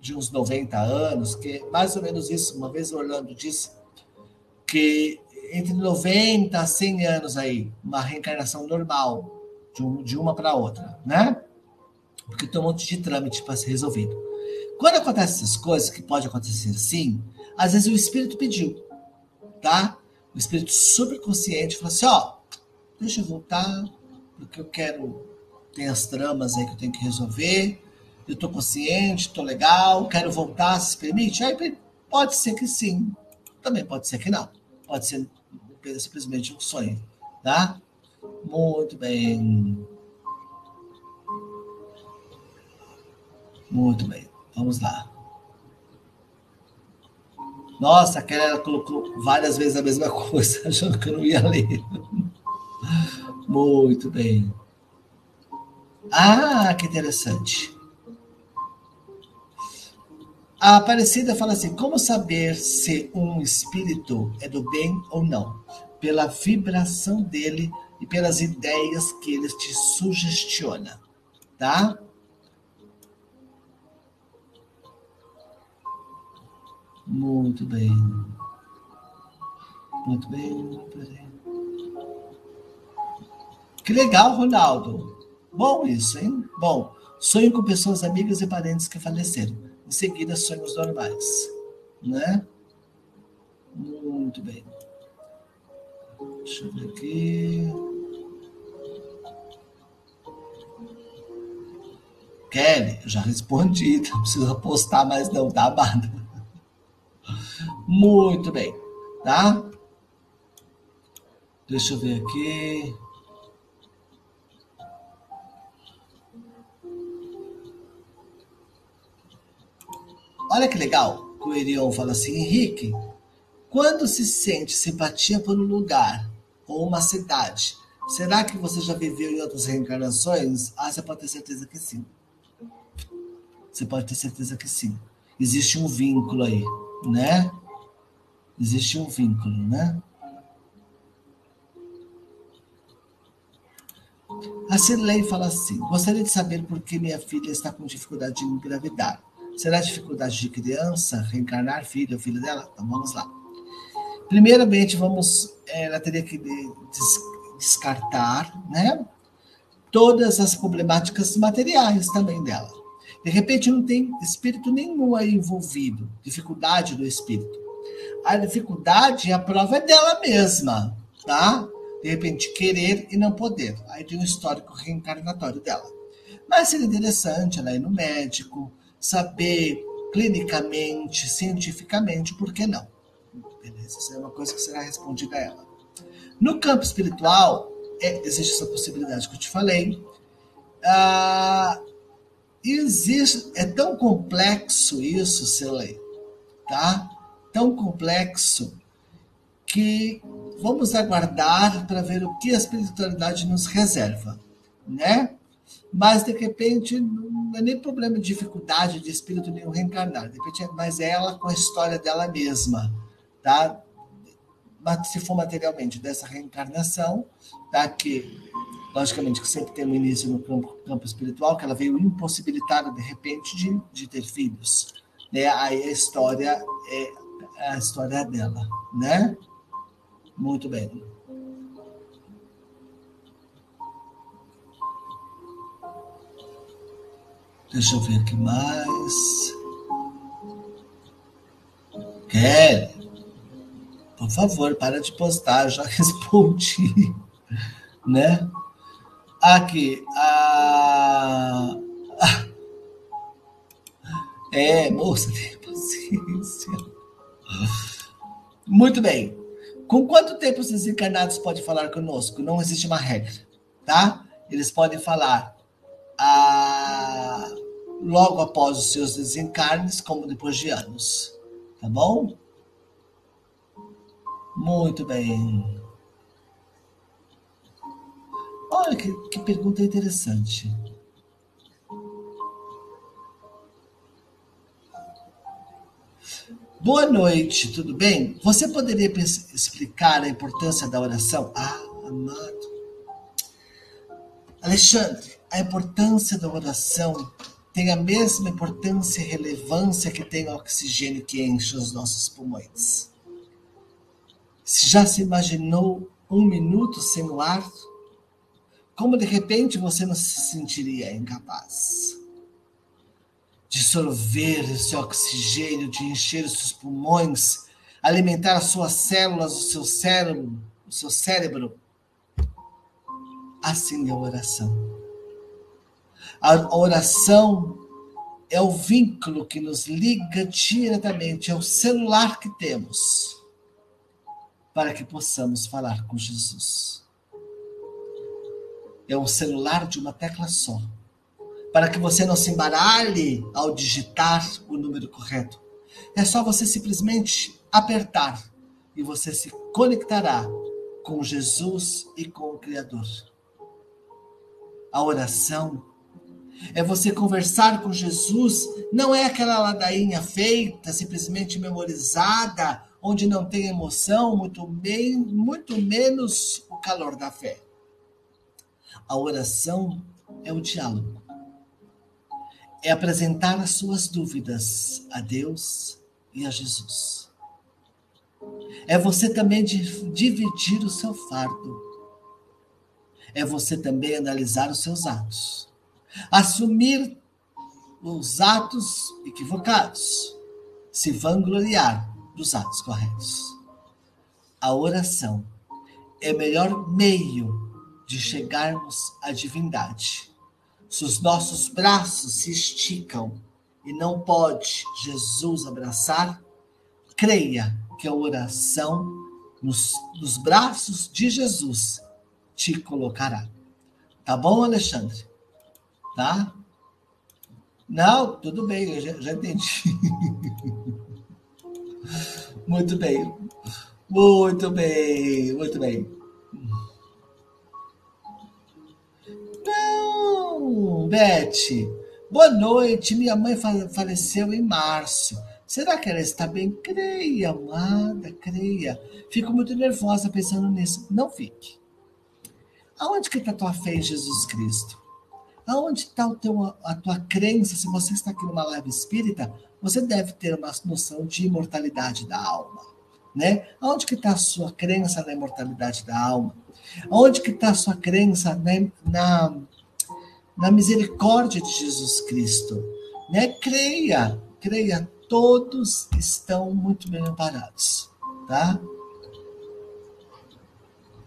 de uns 90 anos, que mais ou menos isso, uma vez Orlando disse que entre 90 a 100 anos aí, uma reencarnação normal, de, um, de uma para outra, né? porque tem um monte de trâmite para ser resolvido. Quando acontecem essas coisas, que pode acontecer assim, às vezes o espírito pediu, tá? O espírito subconsciente falou assim: ó, deixa eu voltar, porque eu quero. Tem as tramas aí que eu tenho que resolver. Eu tô consciente, tô legal, quero voltar, se permite? Aí pode ser que sim, também pode ser que não. Pode ser simplesmente um sonho, tá? Muito bem. Muito bem, vamos lá. Nossa, aquela ela colocou várias vezes a mesma coisa, achando que eu não ia ler. Muito bem. Ah, que interessante. A Aparecida fala assim: como saber se um espírito é do bem ou não? Pela vibração dele e pelas ideias que ele te sugestiona, tá? Muito bem. Muito bem. Que legal, Ronaldo. Bom isso, hein? Bom, sonho com pessoas amigas e parentes que faleceram. Em seguida, sonhos normais. Né? Muito bem. Deixa eu ver aqui. Kelly, já respondi, não precisa postar mais não, tá, Amada? Muito bem, tá? Deixa eu ver aqui. Olha que legal. O fala assim, Henrique, quando se sente simpatia por um lugar ou uma cidade, será que você já viveu em outras reencarnações? Ah, você pode ter certeza que sim. Você pode ter certeza que sim. Existe um vínculo aí né? Existe um vínculo, né? A Cirlei fala assim: gostaria de saber por que minha filha está com dificuldade de engravidar. Será dificuldade de criança, reencarnar filho ou filho dela? Então vamos lá. Primeiramente, vamos, eh, ela teria que descartar, né? Todas as problemáticas materiais também dela. De repente não tem espírito nenhum aí envolvido, dificuldade do espírito. A dificuldade, a prova é dela mesma, tá? De repente querer e não poder. Aí tem um histórico reencarnatório dela. Mas seria interessante ela ir no médico, saber clinicamente, cientificamente, por que não? Beleza, isso é uma coisa que será respondida a ela. No campo espiritual, é, existe essa possibilidade que eu te falei. Ah, existe, é tão complexo isso, Celei, tá? Tão complexo que vamos aguardar para ver o que a espiritualidade nos reserva, né? Mas de repente não é nem problema de dificuldade de espírito nenhum reencarnar, de repente é mais ela com a história dela mesma, tá? Mas se for materialmente dessa reencarnação, tá? Que logicamente que sempre tem um início no campo, campo espiritual, que ela veio impossibilitada de repente de, de ter filhos. Né? Aí a história é a história dela, né? Muito bem. Deixa eu ver aqui mais. Kelly, por favor, para de postar, já respondi, né? Aqui, a... É, moça, tenha paciência. Muito bem. Com quanto tempo os desencarnados podem falar conosco? Não existe uma regra, tá? Eles podem falar a... logo após os seus desencarnes, como depois de anos. Tá bom? Muito bem. Olha que, que pergunta interessante. Boa noite, tudo bem? Você poderia explicar a importância da oração? Ah, amado. Alexandre, a importância da oração tem a mesma importância e relevância que tem o oxigênio que enche os nossos pulmões. Se já se imaginou um minuto sem o ar? Como de repente você não se sentiria incapaz? de sorver esse oxigênio, de encher os seus pulmões, alimentar as suas células, o seu cérebro, o seu cérebro. Assim é a oração. A oração é o vínculo que nos liga diretamente ao celular que temos para que possamos falar com Jesus. É o celular de uma tecla só para que você não se embaralhe ao digitar o número correto. É só você simplesmente apertar e você se conectará com Jesus e com o Criador. A oração é você conversar com Jesus, não é aquela ladainha feita, simplesmente memorizada, onde não tem emoção, muito, bem, muito menos o calor da fé. A oração é o diálogo é apresentar as suas dúvidas a Deus e a Jesus. É você também dividir o seu fardo. É você também analisar os seus atos. Assumir os atos equivocados. Se vangloriar dos atos corretos. A oração é o melhor meio de chegarmos à divindade se os nossos braços se esticam e não pode Jesus abraçar, creia que a oração nos, nos braços de Jesus te colocará. Tá bom, Alexandre? Tá? Não, tudo bem, eu já, já entendi. muito bem. Muito bem, muito bem. Beth. Boa noite. Minha mãe faleceu em março. Será que ela está bem? Creia, amada, creia. Fico muito nervosa pensando nisso. Não fique. Aonde que está tua fé em Jesus Cristo? Aonde está a tua crença? Se você está aqui numa live espírita, você deve ter uma noção de imortalidade da alma. Né? Aonde que está a sua crença na imortalidade da alma? Aonde que está a sua crença na, na na misericórdia de Jesus Cristo. Né? Creia, creia, todos estão muito bem amparados, tá?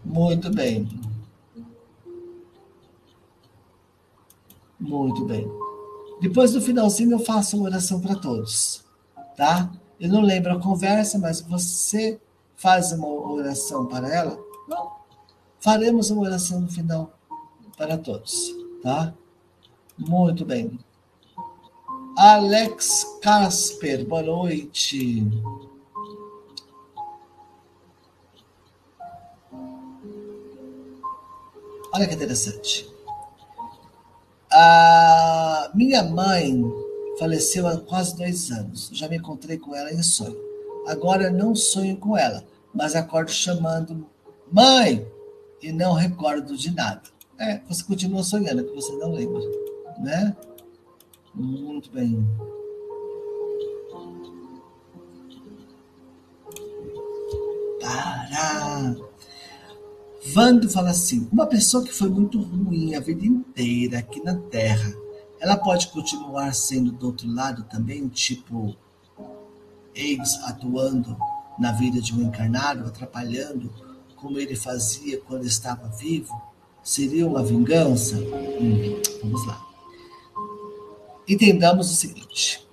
Muito bem. Muito bem. Depois do finalzinho eu faço uma oração para todos, tá? Eu não lembro a conversa, mas você faz uma oração para ela? Não. Faremos uma oração no final para todos, tá? Muito bem. Alex Casper, boa noite. Olha que interessante. Minha mãe faleceu há quase dois anos. Já me encontrei com ela em sonho. Agora não sonho com ela, mas acordo chamando mãe e não recordo de nada. É, você continua sonhando, que você não lembra né? Muito bem. Para! Vando fala assim: uma pessoa que foi muito ruim a vida inteira aqui na Terra, ela pode continuar sendo do outro lado também, tipo, ex atuando na vida de um encarnado, atrapalhando como ele fazia quando estava vivo? Seria uma vingança? Hum, vamos lá. Entendamos o seguinte.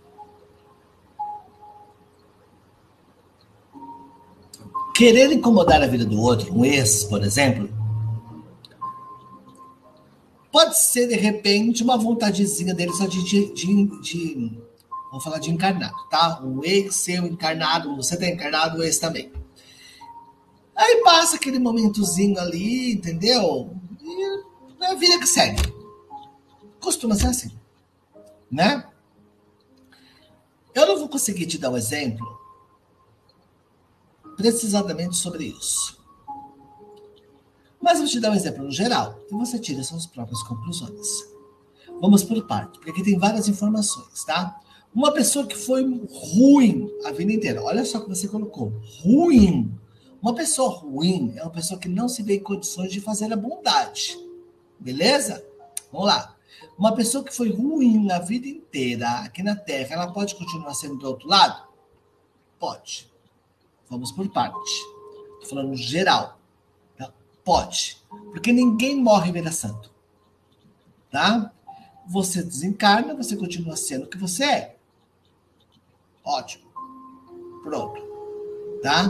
Querer incomodar a vida do outro, um ex, por exemplo, pode ser, de repente, uma vontadezinha dele só de, de, de, de vamos falar de encarnado, tá? Um ex seu encarnado, você tá encarnado, o ex também. Aí passa aquele momentozinho ali, entendeu? E é a vida que segue. Costuma ser assim, né? Eu não vou conseguir te dar um exemplo precisamente sobre isso. Mas vou te dar um exemplo no geral e você tira suas próprias conclusões. Vamos por parte, porque aqui tem várias informações, tá? Uma pessoa que foi ruim a vida inteira, olha só que você colocou, ruim. Uma pessoa ruim é uma pessoa que não se vê em condições de fazer a bondade. Beleza? Vamos lá. Uma pessoa que foi ruim a vida inteira aqui na Terra, ela pode continuar sendo do outro lado? Pode. Vamos por parte. Estou falando geral. Tá? Pode. Porque ninguém morre vira santo. Tá? Você desencarna, você continua sendo o que você é. Ótimo. Pronto. Tá?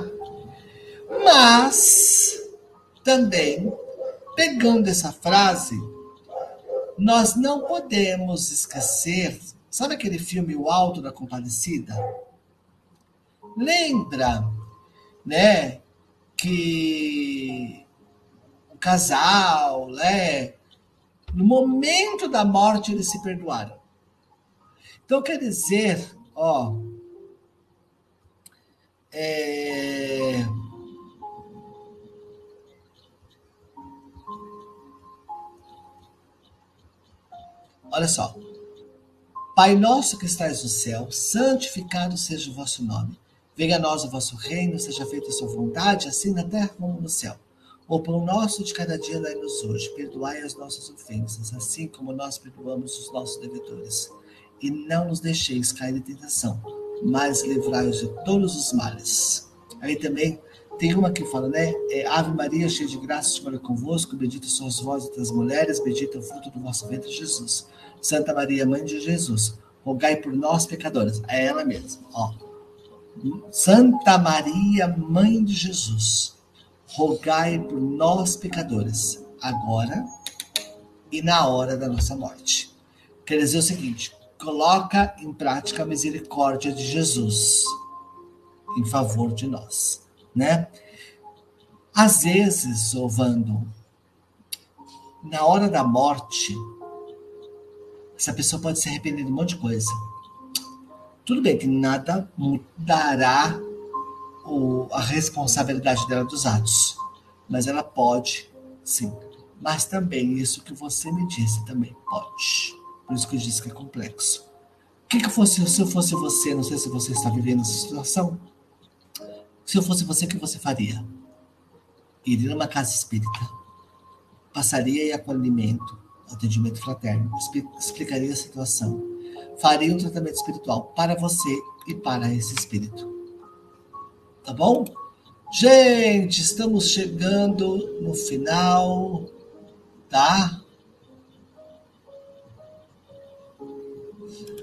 Mas também, pegando essa frase, nós não podemos esquecer. Sabe aquele filme O Alto da Compadecida? Lembra né? Que o casal, né? No momento da morte eles se perdoaram. Então quer dizer, ó, é... Olha só. Pai nosso que estais no céu, santificado seja o vosso nome. Venha a nós o vosso reino, seja feita a sua vontade, assim na terra como no céu. O pão nosso de cada dia dai-nos hoje. Perdoai as nossas ofensas, assim como nós perdoamos os nossos devedores. E não nos deixeis cair em tentação, mas livrai-os de todos os males. Aí também tem uma que fala, né? É, Ave Maria, cheia de graça, o Senhor é convosco, bendita sois vós entre as mulheres, bendito é o fruto do vosso ventre, Jesus. Santa Maria, Mãe de Jesus, rogai por nós, pecadores. É ela mesma, ó. Santa Maria, Mãe de Jesus, rogai por nós, pecadores, agora e na hora da nossa morte. Quer dizer o seguinte: coloca em prática a misericórdia de Jesus em favor de nós, né? Às vezes, Ovando, na hora da morte, essa pessoa pode se arrepender de um monte de coisa tudo bem que nada mudará o, a responsabilidade dela dos atos, mas ela pode, sim. Mas também isso que você me disse também pode. Por isso que eu disse que é complexo. O que, que fosse se eu fosse você? Não sei se você está vivendo essa situação. Se eu fosse você, o que você faria? Iria numa casa espírita, passaria em acolhimento, atendimento fraterno, explicaria a situação faria um tratamento espiritual para você e para esse espírito. Tá bom? Gente, estamos chegando no final, tá?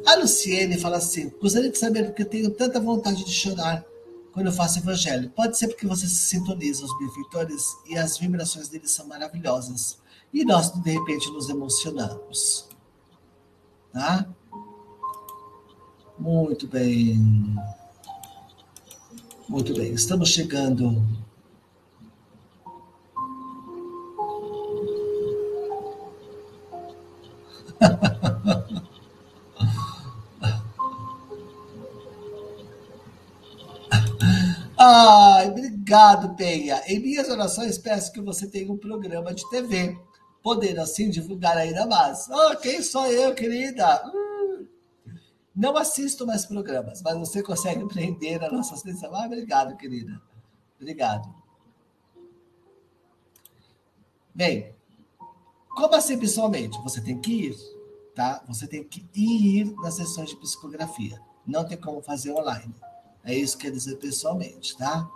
A Luciene fala assim: gostaria de saber porque tenho tanta vontade de chorar quando eu faço evangelho. Pode ser porque você se sintoniza os benfeitores e as vibrações deles são maravilhosas. E nós, de repente, nos emocionamos. Tá? Muito bem. Muito bem, estamos chegando. Ai, obrigado, Penha. Em minhas orações, peço que você tenha um programa de TV, poder assim divulgar ainda mais. Oh, quem sou eu, querida? Não assisto mais programas, mas você consegue prender a nossa atenção. Ah, obrigado, querida. Obrigado. Bem, como assim pessoalmente? Você tem que ir, tá? Você tem que ir nas sessões de psicografia. Não tem como fazer online. É isso que quer dizer pessoalmente, tá?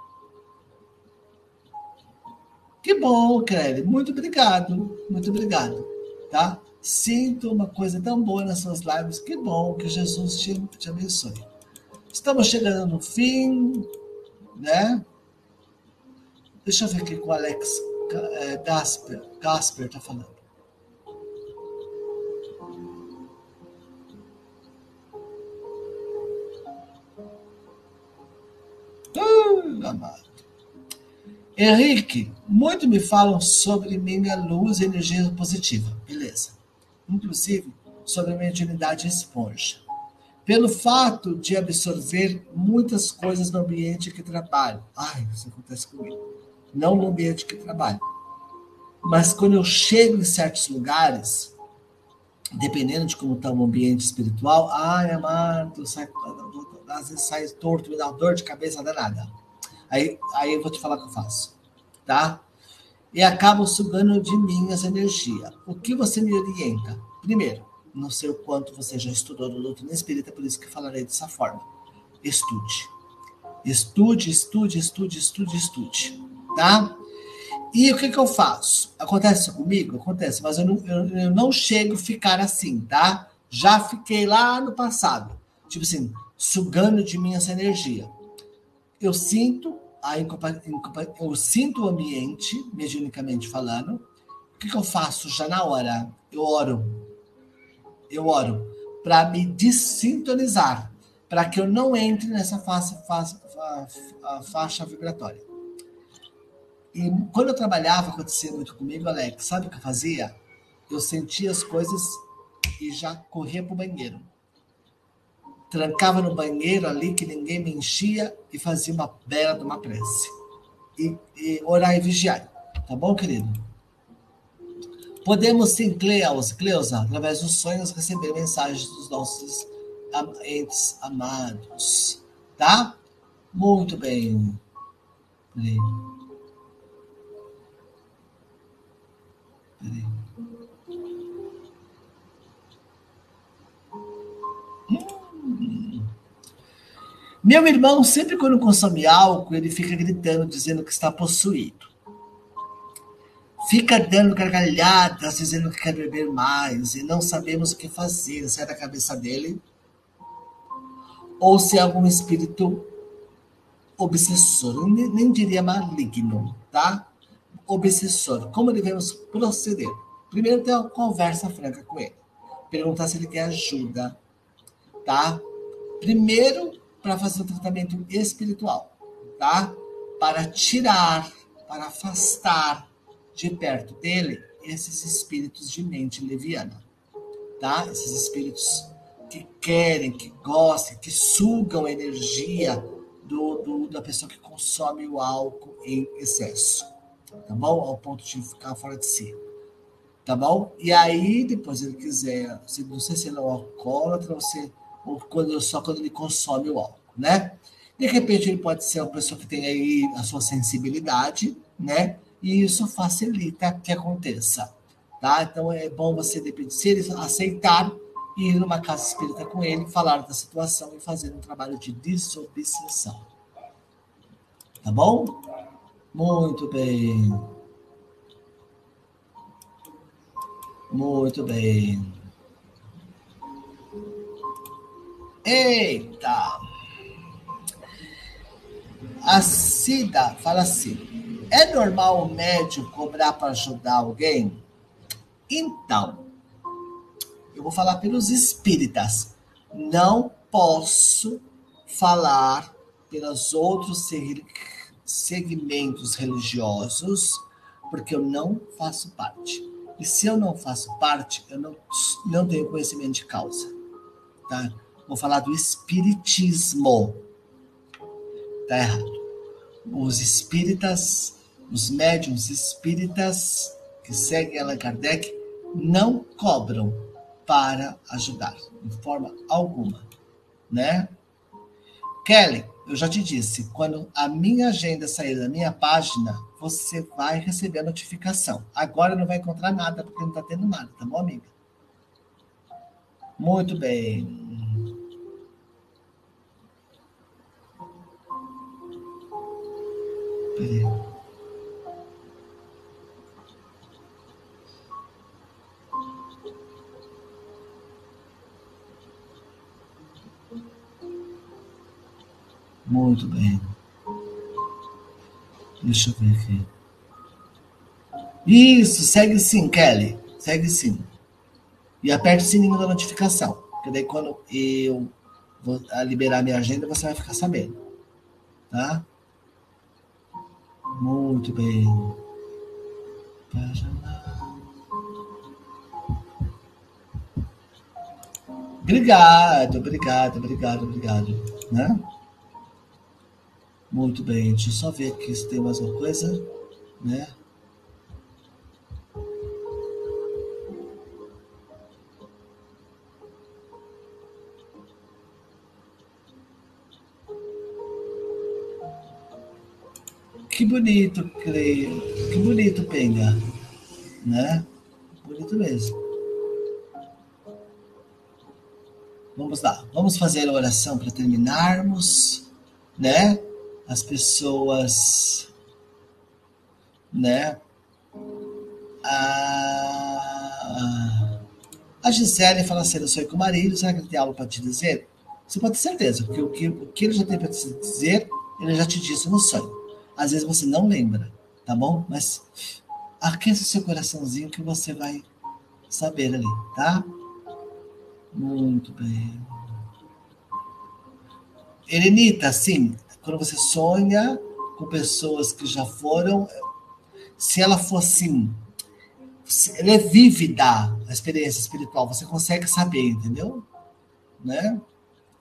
Que bom, Kelly. Muito obrigado. Muito obrigado, tá? Sinto uma coisa tão boa nas suas lives. Que bom, que Jesus te, te abençoe. Estamos chegando no fim, né? Deixa eu ver aqui com o Alex é, Gasper, Gasper tá falando. Uh, amado. Henrique, muito me falam sobre minha luz e energia positiva. Beleza. Inclusive sobre a mediunidade esponja. Pelo fato de absorver muitas coisas no ambiente que trabalho. Ai, isso acontece comigo não no ambiente que trabalho. Mas quando eu chego em certos lugares, dependendo de como está o ambiente espiritual, ai, amado, sai, às vezes sai torto, me dá dor de cabeça danada. Aí, aí eu vou te falar o que eu faço, tá? E acabo sugando de mim essa energia. O que você me orienta? Primeiro, não sei o quanto você já estudou no doutrina espírita, por isso que falarei dessa forma. Estude. Estude, estude, estude, estude, estude tá? E o que, que eu faço? Acontece comigo? Acontece, mas eu não, eu, eu não chego a ficar assim, tá? Já fiquei lá no passado, tipo assim, sugando de mim essa energia. Eu sinto a eu sinto o ambiente, mediunicamente falando. O que, que eu faço já na hora? Eu oro. Eu oro para me desintonizar, para que eu não entre nessa faixa, faixa, faixa vibratória. E quando eu trabalhava, acontecia muito comigo, Alex, sabe o que eu fazia? Eu sentia as coisas e já corria para o banheiro. Trancava no banheiro ali, que ninguém me enchia, e fazia uma bela de uma prece. E, e orar e vigiar. Tá bom, querido? Podemos sim, Cleusa, Cleusa, através dos sonhos, receber mensagens dos nossos entes amados. Tá? Muito bem. Peraí. Hum. Meu irmão, sempre quando consome álcool, ele fica gritando, dizendo que está possuído. Fica dando gargalhadas, dizendo que quer beber mais, e não sabemos o que fazer. Se é da cabeça dele, ou se é algum espírito obsessor. nem, diria maligno, tá? obsessor. Como devemos proceder? Primeiro, ter uma conversa franca com ele. Perguntar se ele quer ajuda, tá? Primeiro, para fazer o tratamento espiritual, tá? Para tirar, para afastar de perto dele esses espíritos de mente leviana, tá? Esses espíritos que querem, que gostam, que sugam energia do, do, da pessoa que consome o álcool em excesso tá bom? Ao ponto de ficar fora de si. Tá bom? E aí, depois ele quiser, não sei se ele é um alcoólatra ou, se, ou quando, só quando ele consome o álcool, né? De repente, ele pode ser uma pessoa que tem aí a sua sensibilidade, né? E isso facilita que aconteça, tá? Então, é bom você, se ele aceitar, ir numa casa espírita com ele, falar da situação e fazer um trabalho de dissobsessão. Tá bom? Muito bem. Muito bem. Eita! A Cida fala assim: é normal o médium cobrar para ajudar alguém? Então, eu vou falar pelos espíritas. Não posso falar pelos outros segmentos religiosos, porque eu não faço parte. E se eu não faço parte, eu não, não tenho conhecimento de causa. Tá? Vou falar do espiritismo. Tá errado. Os espíritas, os médiums espíritas que seguem Allan Kardec não cobram para ajudar, de forma alguma, né? Kelly, eu já te disse, quando a minha agenda sair da minha página, você vai receber a notificação. Agora não vai encontrar nada, porque não está tendo nada, tá bom, amiga? Muito bem. Muito bem. Deixa eu ver aqui. Isso, segue sim, Kelly. Segue sim. E aperte o sininho da notificação. Porque daí quando eu vou liberar minha agenda, você vai ficar sabendo. Tá? Muito bem. Obrigado, obrigado, obrigado, obrigado. Né? Muito bem, deixa eu só ver aqui se tem mais uma coisa, né? Que bonito, creio. Que bonito, Penga. Né? Bonito mesmo. Vamos lá. Vamos fazer a oração para terminarmos, né? As pessoas, né? A, a Gisele fala assim: Eu sou com o marido, será que ele tem algo para te dizer? Você pode ter certeza, porque o que, o que ele já tem para te dizer, ele já te disse no sonho. Às vezes você não lembra, tá bom? Mas aqueça o seu coraçãozinho que você vai saber ali, tá? Muito bem. Erenita, sim, quando você sonha com pessoas que já foram, se ela for assim, ela é vívida a experiência espiritual, você consegue saber, entendeu? Né?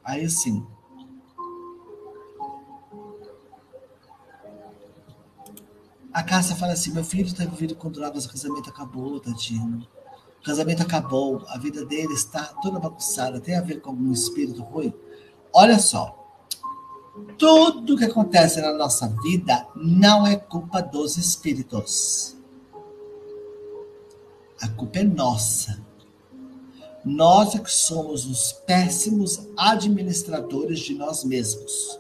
Aí sim. A Cássia fala assim: meu filho está vivendo com drogas, o casamento acabou, tadinho. O casamento acabou, a vida dele está toda bagunçada, tem a ver com algum espírito ruim. Olha só, tudo que acontece na nossa vida não é culpa dos espíritos. A culpa é nossa. Nós é que somos os péssimos administradores de nós mesmos.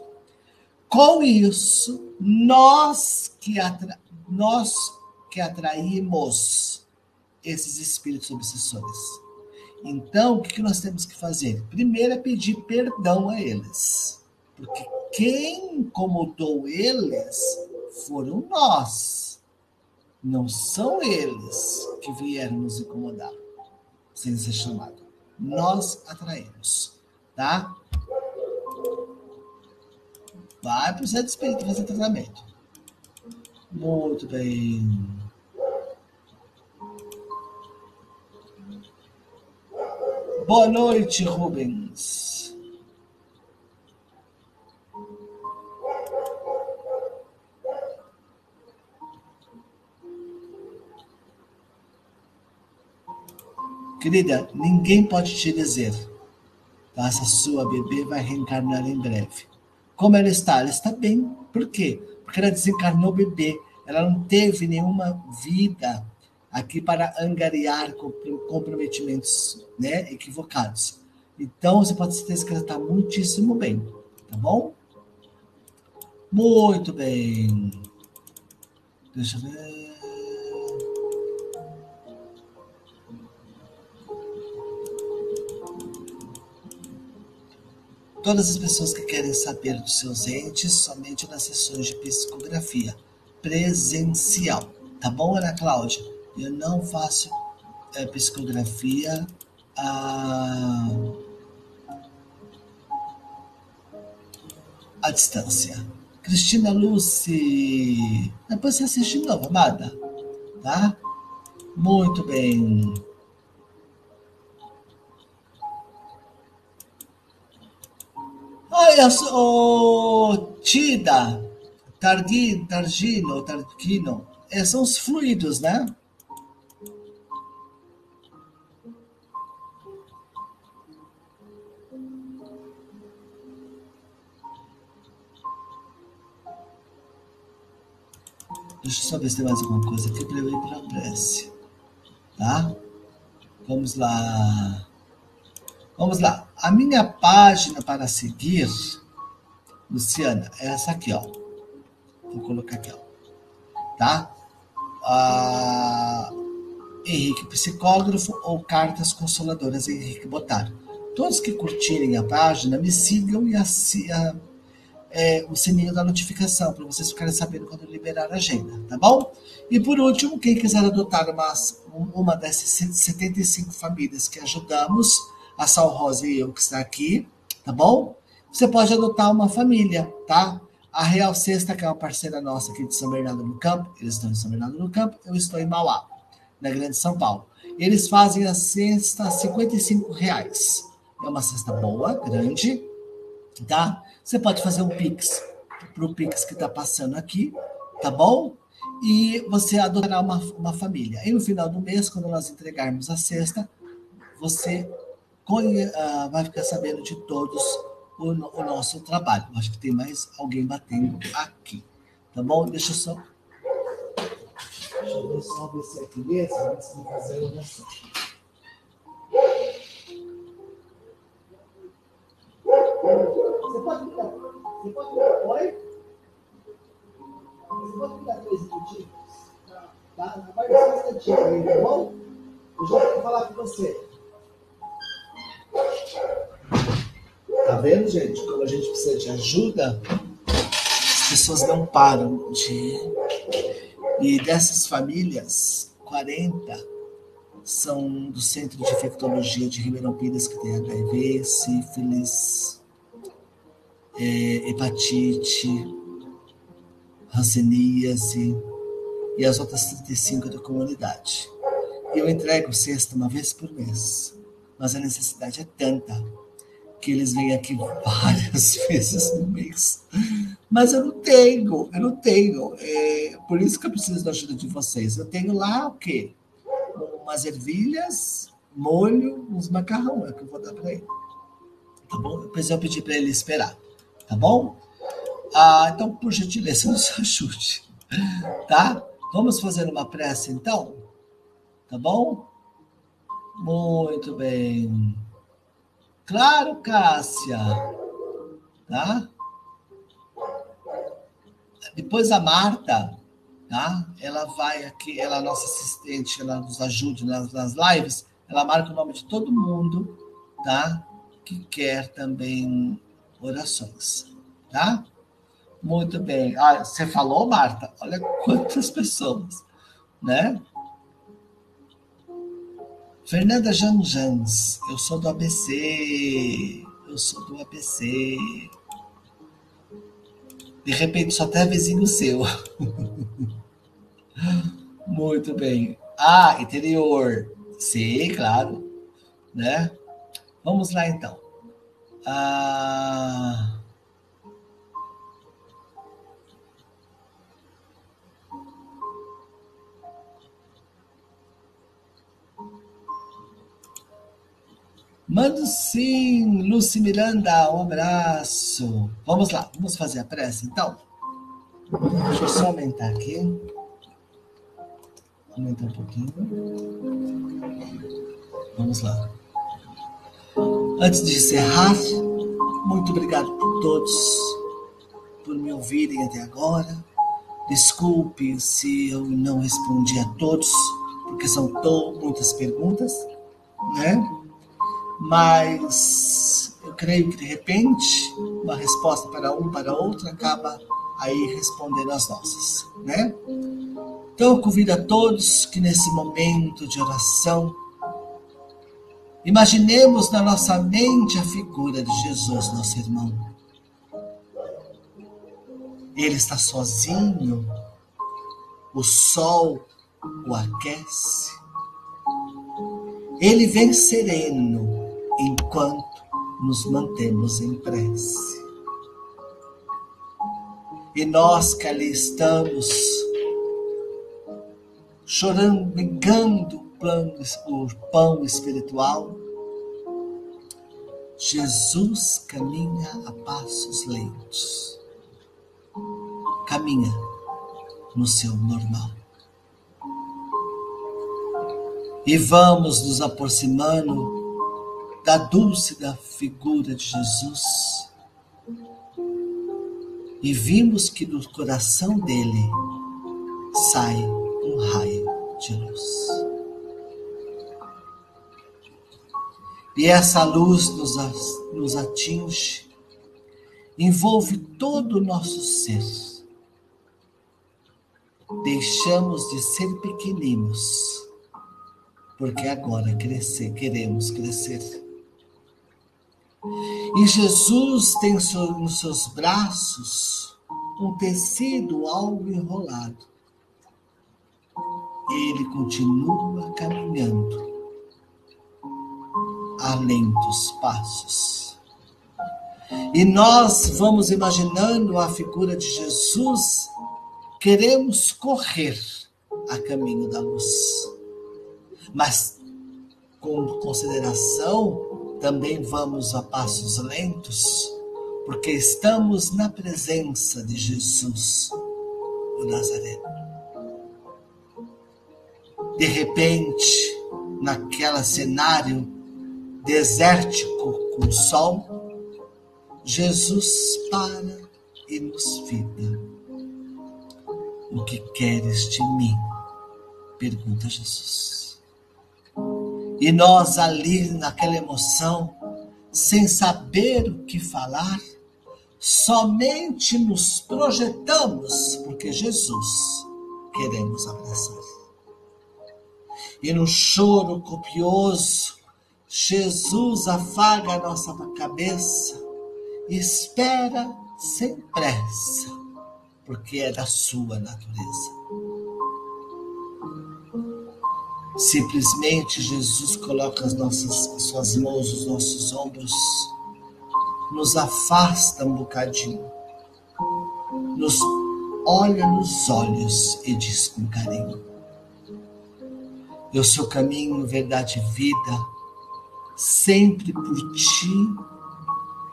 Com isso, nós que, atra nós que atraímos esses espíritos obsessores. Então, o que nós temos que fazer? Primeiro é pedir perdão a eles. Porque quem incomodou eles foram nós. Não são eles que vieram nos incomodar, sem ser chamado. Nós atraímos, tá? Vai para o centro espírita fazer tratamento. Muito bem. Boa noite, Rubens. Querida, ninguém pode te dizer. Essa sua bebê vai reencarnar em breve. Como ela está? Ela está bem. Por quê? Porque ela desencarnou bebê. Ela não teve nenhuma vida aqui para angariar comprometimentos né, equivocados. Então, você pode ter certeza que ela está muitíssimo bem. Tá bom? Muito bem. Deixa eu ver. Todas as pessoas que querem saber dos seus entes somente nas sessões de psicografia presencial. Tá bom, Ana Cláudia? Eu não faço é, psicografia à, à distância. Cristina Lucy. Depois você assiste de novo, amada. Tá? Muito bem. o tida, targi, targino, tarquino, é, são os fluidos, né? Deixa eu só ver se tem mais alguma coisa aqui para eu ir para a prece. Tá? Vamos lá. Vamos lá. A minha página para seguir, Luciana, é essa aqui, ó. Vou colocar aqui, ó. Tá? Ah, Henrique Psicógrafo ou Cartas Consoladoras Henrique Botar. Todos que curtirem a página, me sigam e é, o sininho da notificação, para vocês ficarem sabendo quando liberar a agenda, tá bom? E por último, quem quiser adotar uma, uma dessas 75 famílias que ajudamos, a Sal Rosa e eu que está aqui, tá bom? Você pode adotar uma família, tá? A Real Sexta, que é uma parceira nossa aqui de São Bernardo do Campo, eles estão em São Bernardo do Campo, eu estou em Mauá, na Grande São Paulo. Eles fazem a cesta a 55 reais. É uma cesta boa, grande, tá? Você pode fazer um Pix para o Pix que está passando aqui, tá bom? E você adotará uma, uma família. E no final do mês, quando nós entregarmos a cesta, você vai ficar sabendo de todos o, o nosso trabalho. Acho que tem mais alguém batendo aqui. Tá bom? Deixa eu só. Deixa eu só ver se é criança antes de fazer a oração. Você pode dar, você pode dar oi? Você pode dar três minutinhos? Tá? Aguarda só um instantinho aí, tá bom? Eu já vou falar com você. Vendo, gente? Quando a gente precisa de ajuda, as pessoas não param de. E dessas famílias, 40 são do Centro de Infectologia de Ribeirão Pires, que tem HIV, sífilis, é, hepatite, ranceníase e as outras 35 da comunidade. Eu entrego sexta uma vez por mês, mas a necessidade é tanta que eles vêm aqui várias vezes no mês. Mas eu não tenho, eu não tenho. É, por isso que eu preciso da ajuda de vocês. Eu tenho lá o quê? Umas ervilhas, molho, uns macarrão, é o que eu vou dar para ele. Tá bom? Depois eu pedi para ele esperar. Tá bom? Ah, então, por gentileza, nos ajude. Tá? Vamos fazer uma prece então? Tá bom? Muito bem. Claro, Cássia. Tá? Depois a Marta, tá? Ela vai aqui, ela é nossa assistente, ela nos ajuda nas, nas lives. Ela marca o nome de todo mundo, tá? Que quer também orações, tá? Muito bem. Ah, você falou, Marta? Olha quantas pessoas, né? Fernanda Janjans, eu sou do ABC. Eu sou do ABC. De repente, só até vizinho seu. Muito bem. Ah, interior. Sim, claro. Né? Vamos lá, então. Ah... Mando sim, Lucy Miranda, um abraço. Vamos lá, vamos fazer a prece então? Deixa eu só aumentar aqui. Aumentar um pouquinho. Vamos lá. Antes de encerrar, muito obrigado por todos, por me ouvirem até agora. Desculpe se eu não respondi a todos, porque são muitas perguntas, né? Mas eu creio que de repente uma resposta para um para outro acaba aí respondendo as nossas, né? Então eu convido a todos que nesse momento de oração imaginemos na nossa mente a figura de Jesus, nosso irmão. Ele está sozinho, o sol o aquece. Ele vem sereno, enquanto nos mantemos em prece. E nós que ali estamos, chorando, negando o, plano, o pão espiritual, Jesus caminha a passos lentos. Caminha no seu normal. E vamos nos aproximando da dúlcida figura de Jesus. E vimos que do coração dele sai um raio de luz. E essa luz nos, nos atinge, envolve todo o nosso ser. Deixamos de ser pequeninos, porque agora crescer, queremos crescer. E Jesus tem nos seus braços um tecido algo enrolado. Ele continua caminhando a lentos passos. E nós vamos imaginando a figura de Jesus, queremos correr a caminho da luz. Mas com consideração também vamos a passos lentos, porque estamos na presença de Jesus, o Nazareno. De repente, naquele cenário desértico com sol, Jesus para e nos fita. O que queres de mim? Pergunta Jesus. E nós ali naquela emoção, sem saber o que falar, somente nos projetamos porque Jesus queremos abraçar. E no choro copioso, Jesus afaga a nossa cabeça e espera sem pressa, porque é da sua natureza. Simplesmente Jesus coloca as nossas as suas mãos nos nossos ombros, nos afasta um bocadinho, nos olha nos olhos e diz com carinho: Eu sou caminho, verdade e vida, sempre por ti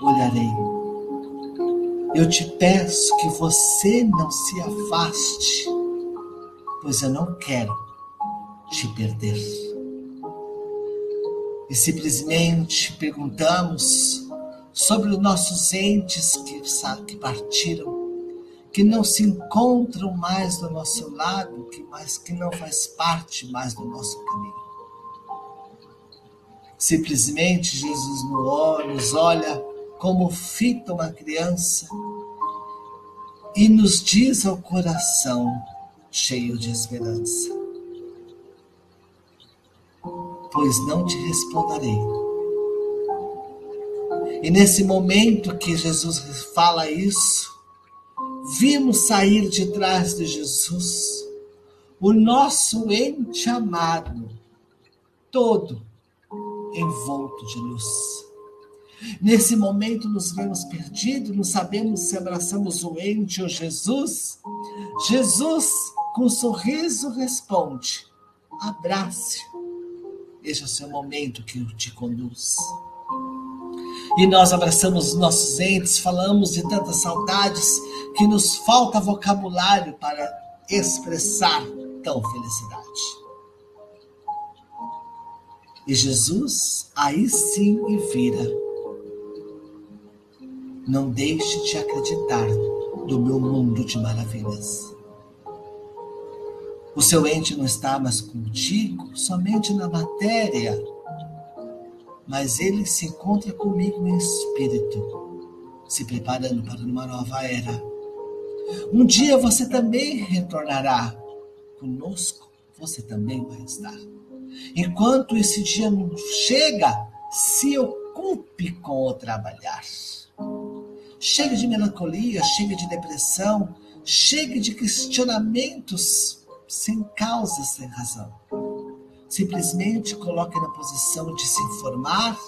olharei. Eu te peço que você não se afaste, pois eu não quero te perder. E simplesmente perguntamos sobre os nossos entes que, que partiram, que não se encontram mais do nosso lado, que, que não faz parte mais do nosso caminho. Simplesmente Jesus nos olha como fita uma criança e nos diz ao coração cheio de esperança: pois não te responderei. E nesse momento que Jesus fala isso, vimos sair de trás de Jesus o nosso ente amado, todo envolto de luz. Nesse momento nos vemos perdidos, não sabemos se abraçamos o ente ou Jesus. Jesus, com um sorriso, responde: abrace este é o seu momento que te conduz. E nós abraçamos os nossos entes, falamos de tantas saudades que nos falta vocabulário para expressar tão felicidade. E Jesus aí sim me vira. Não deixe de acreditar no meu mundo de maravilhas. O seu ente não está mais contigo somente na matéria, mas ele se encontra comigo em espírito, se preparando para uma nova era. Um dia você também retornará conosco, você também vai estar. Enquanto esse dia não chega, se ocupe com o trabalhar. Chegue de melancolia, chegue de depressão, chegue de questionamentos sem causa, sem razão. Simplesmente coloque na posição de se informar,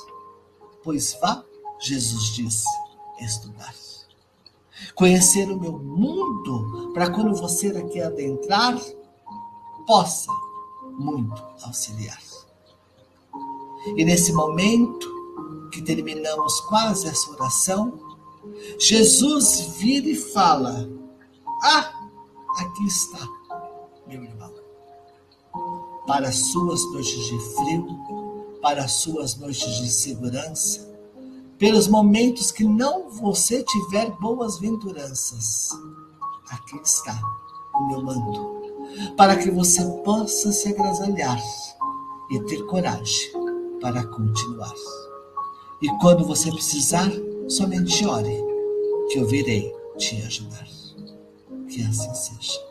pois vá, Jesus disse, estudar. Conhecer o meu mundo, para quando você aqui adentrar, possa muito auxiliar. E nesse momento que terminamos quase essa oração, Jesus vira e fala: Ah, aqui está, meu irmão. Para as suas noites de frio, para as suas noites de segurança, pelos momentos que não você tiver boas venturanças. Aqui está o meu manto, para que você possa se agasalhar e ter coragem para continuar. E quando você precisar, somente ore, que eu virei te ajudar. Que assim seja.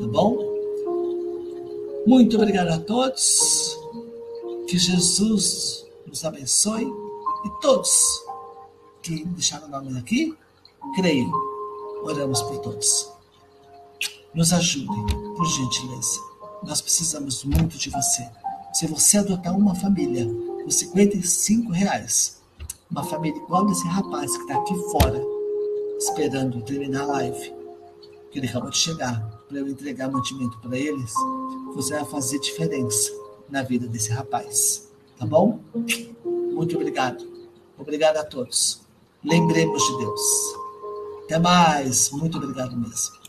Tá bom? Muito obrigado a todos. Que Jesus nos abençoe e todos que deixaram o nome aqui, creio. Oramos por todos. Nos ajudem, por gentileza. Nós precisamos muito de você. Se você adotar uma família por 55 reais, uma família igual desse rapaz que está aqui fora, esperando terminar a live, que ele acabou de chegar, para eu entregar mantimento para eles, você vai fazer diferença na vida desse rapaz. Tá bom? Muito obrigado. Obrigado a todos. Lembremos de Deus. Até mais. Muito obrigado mesmo.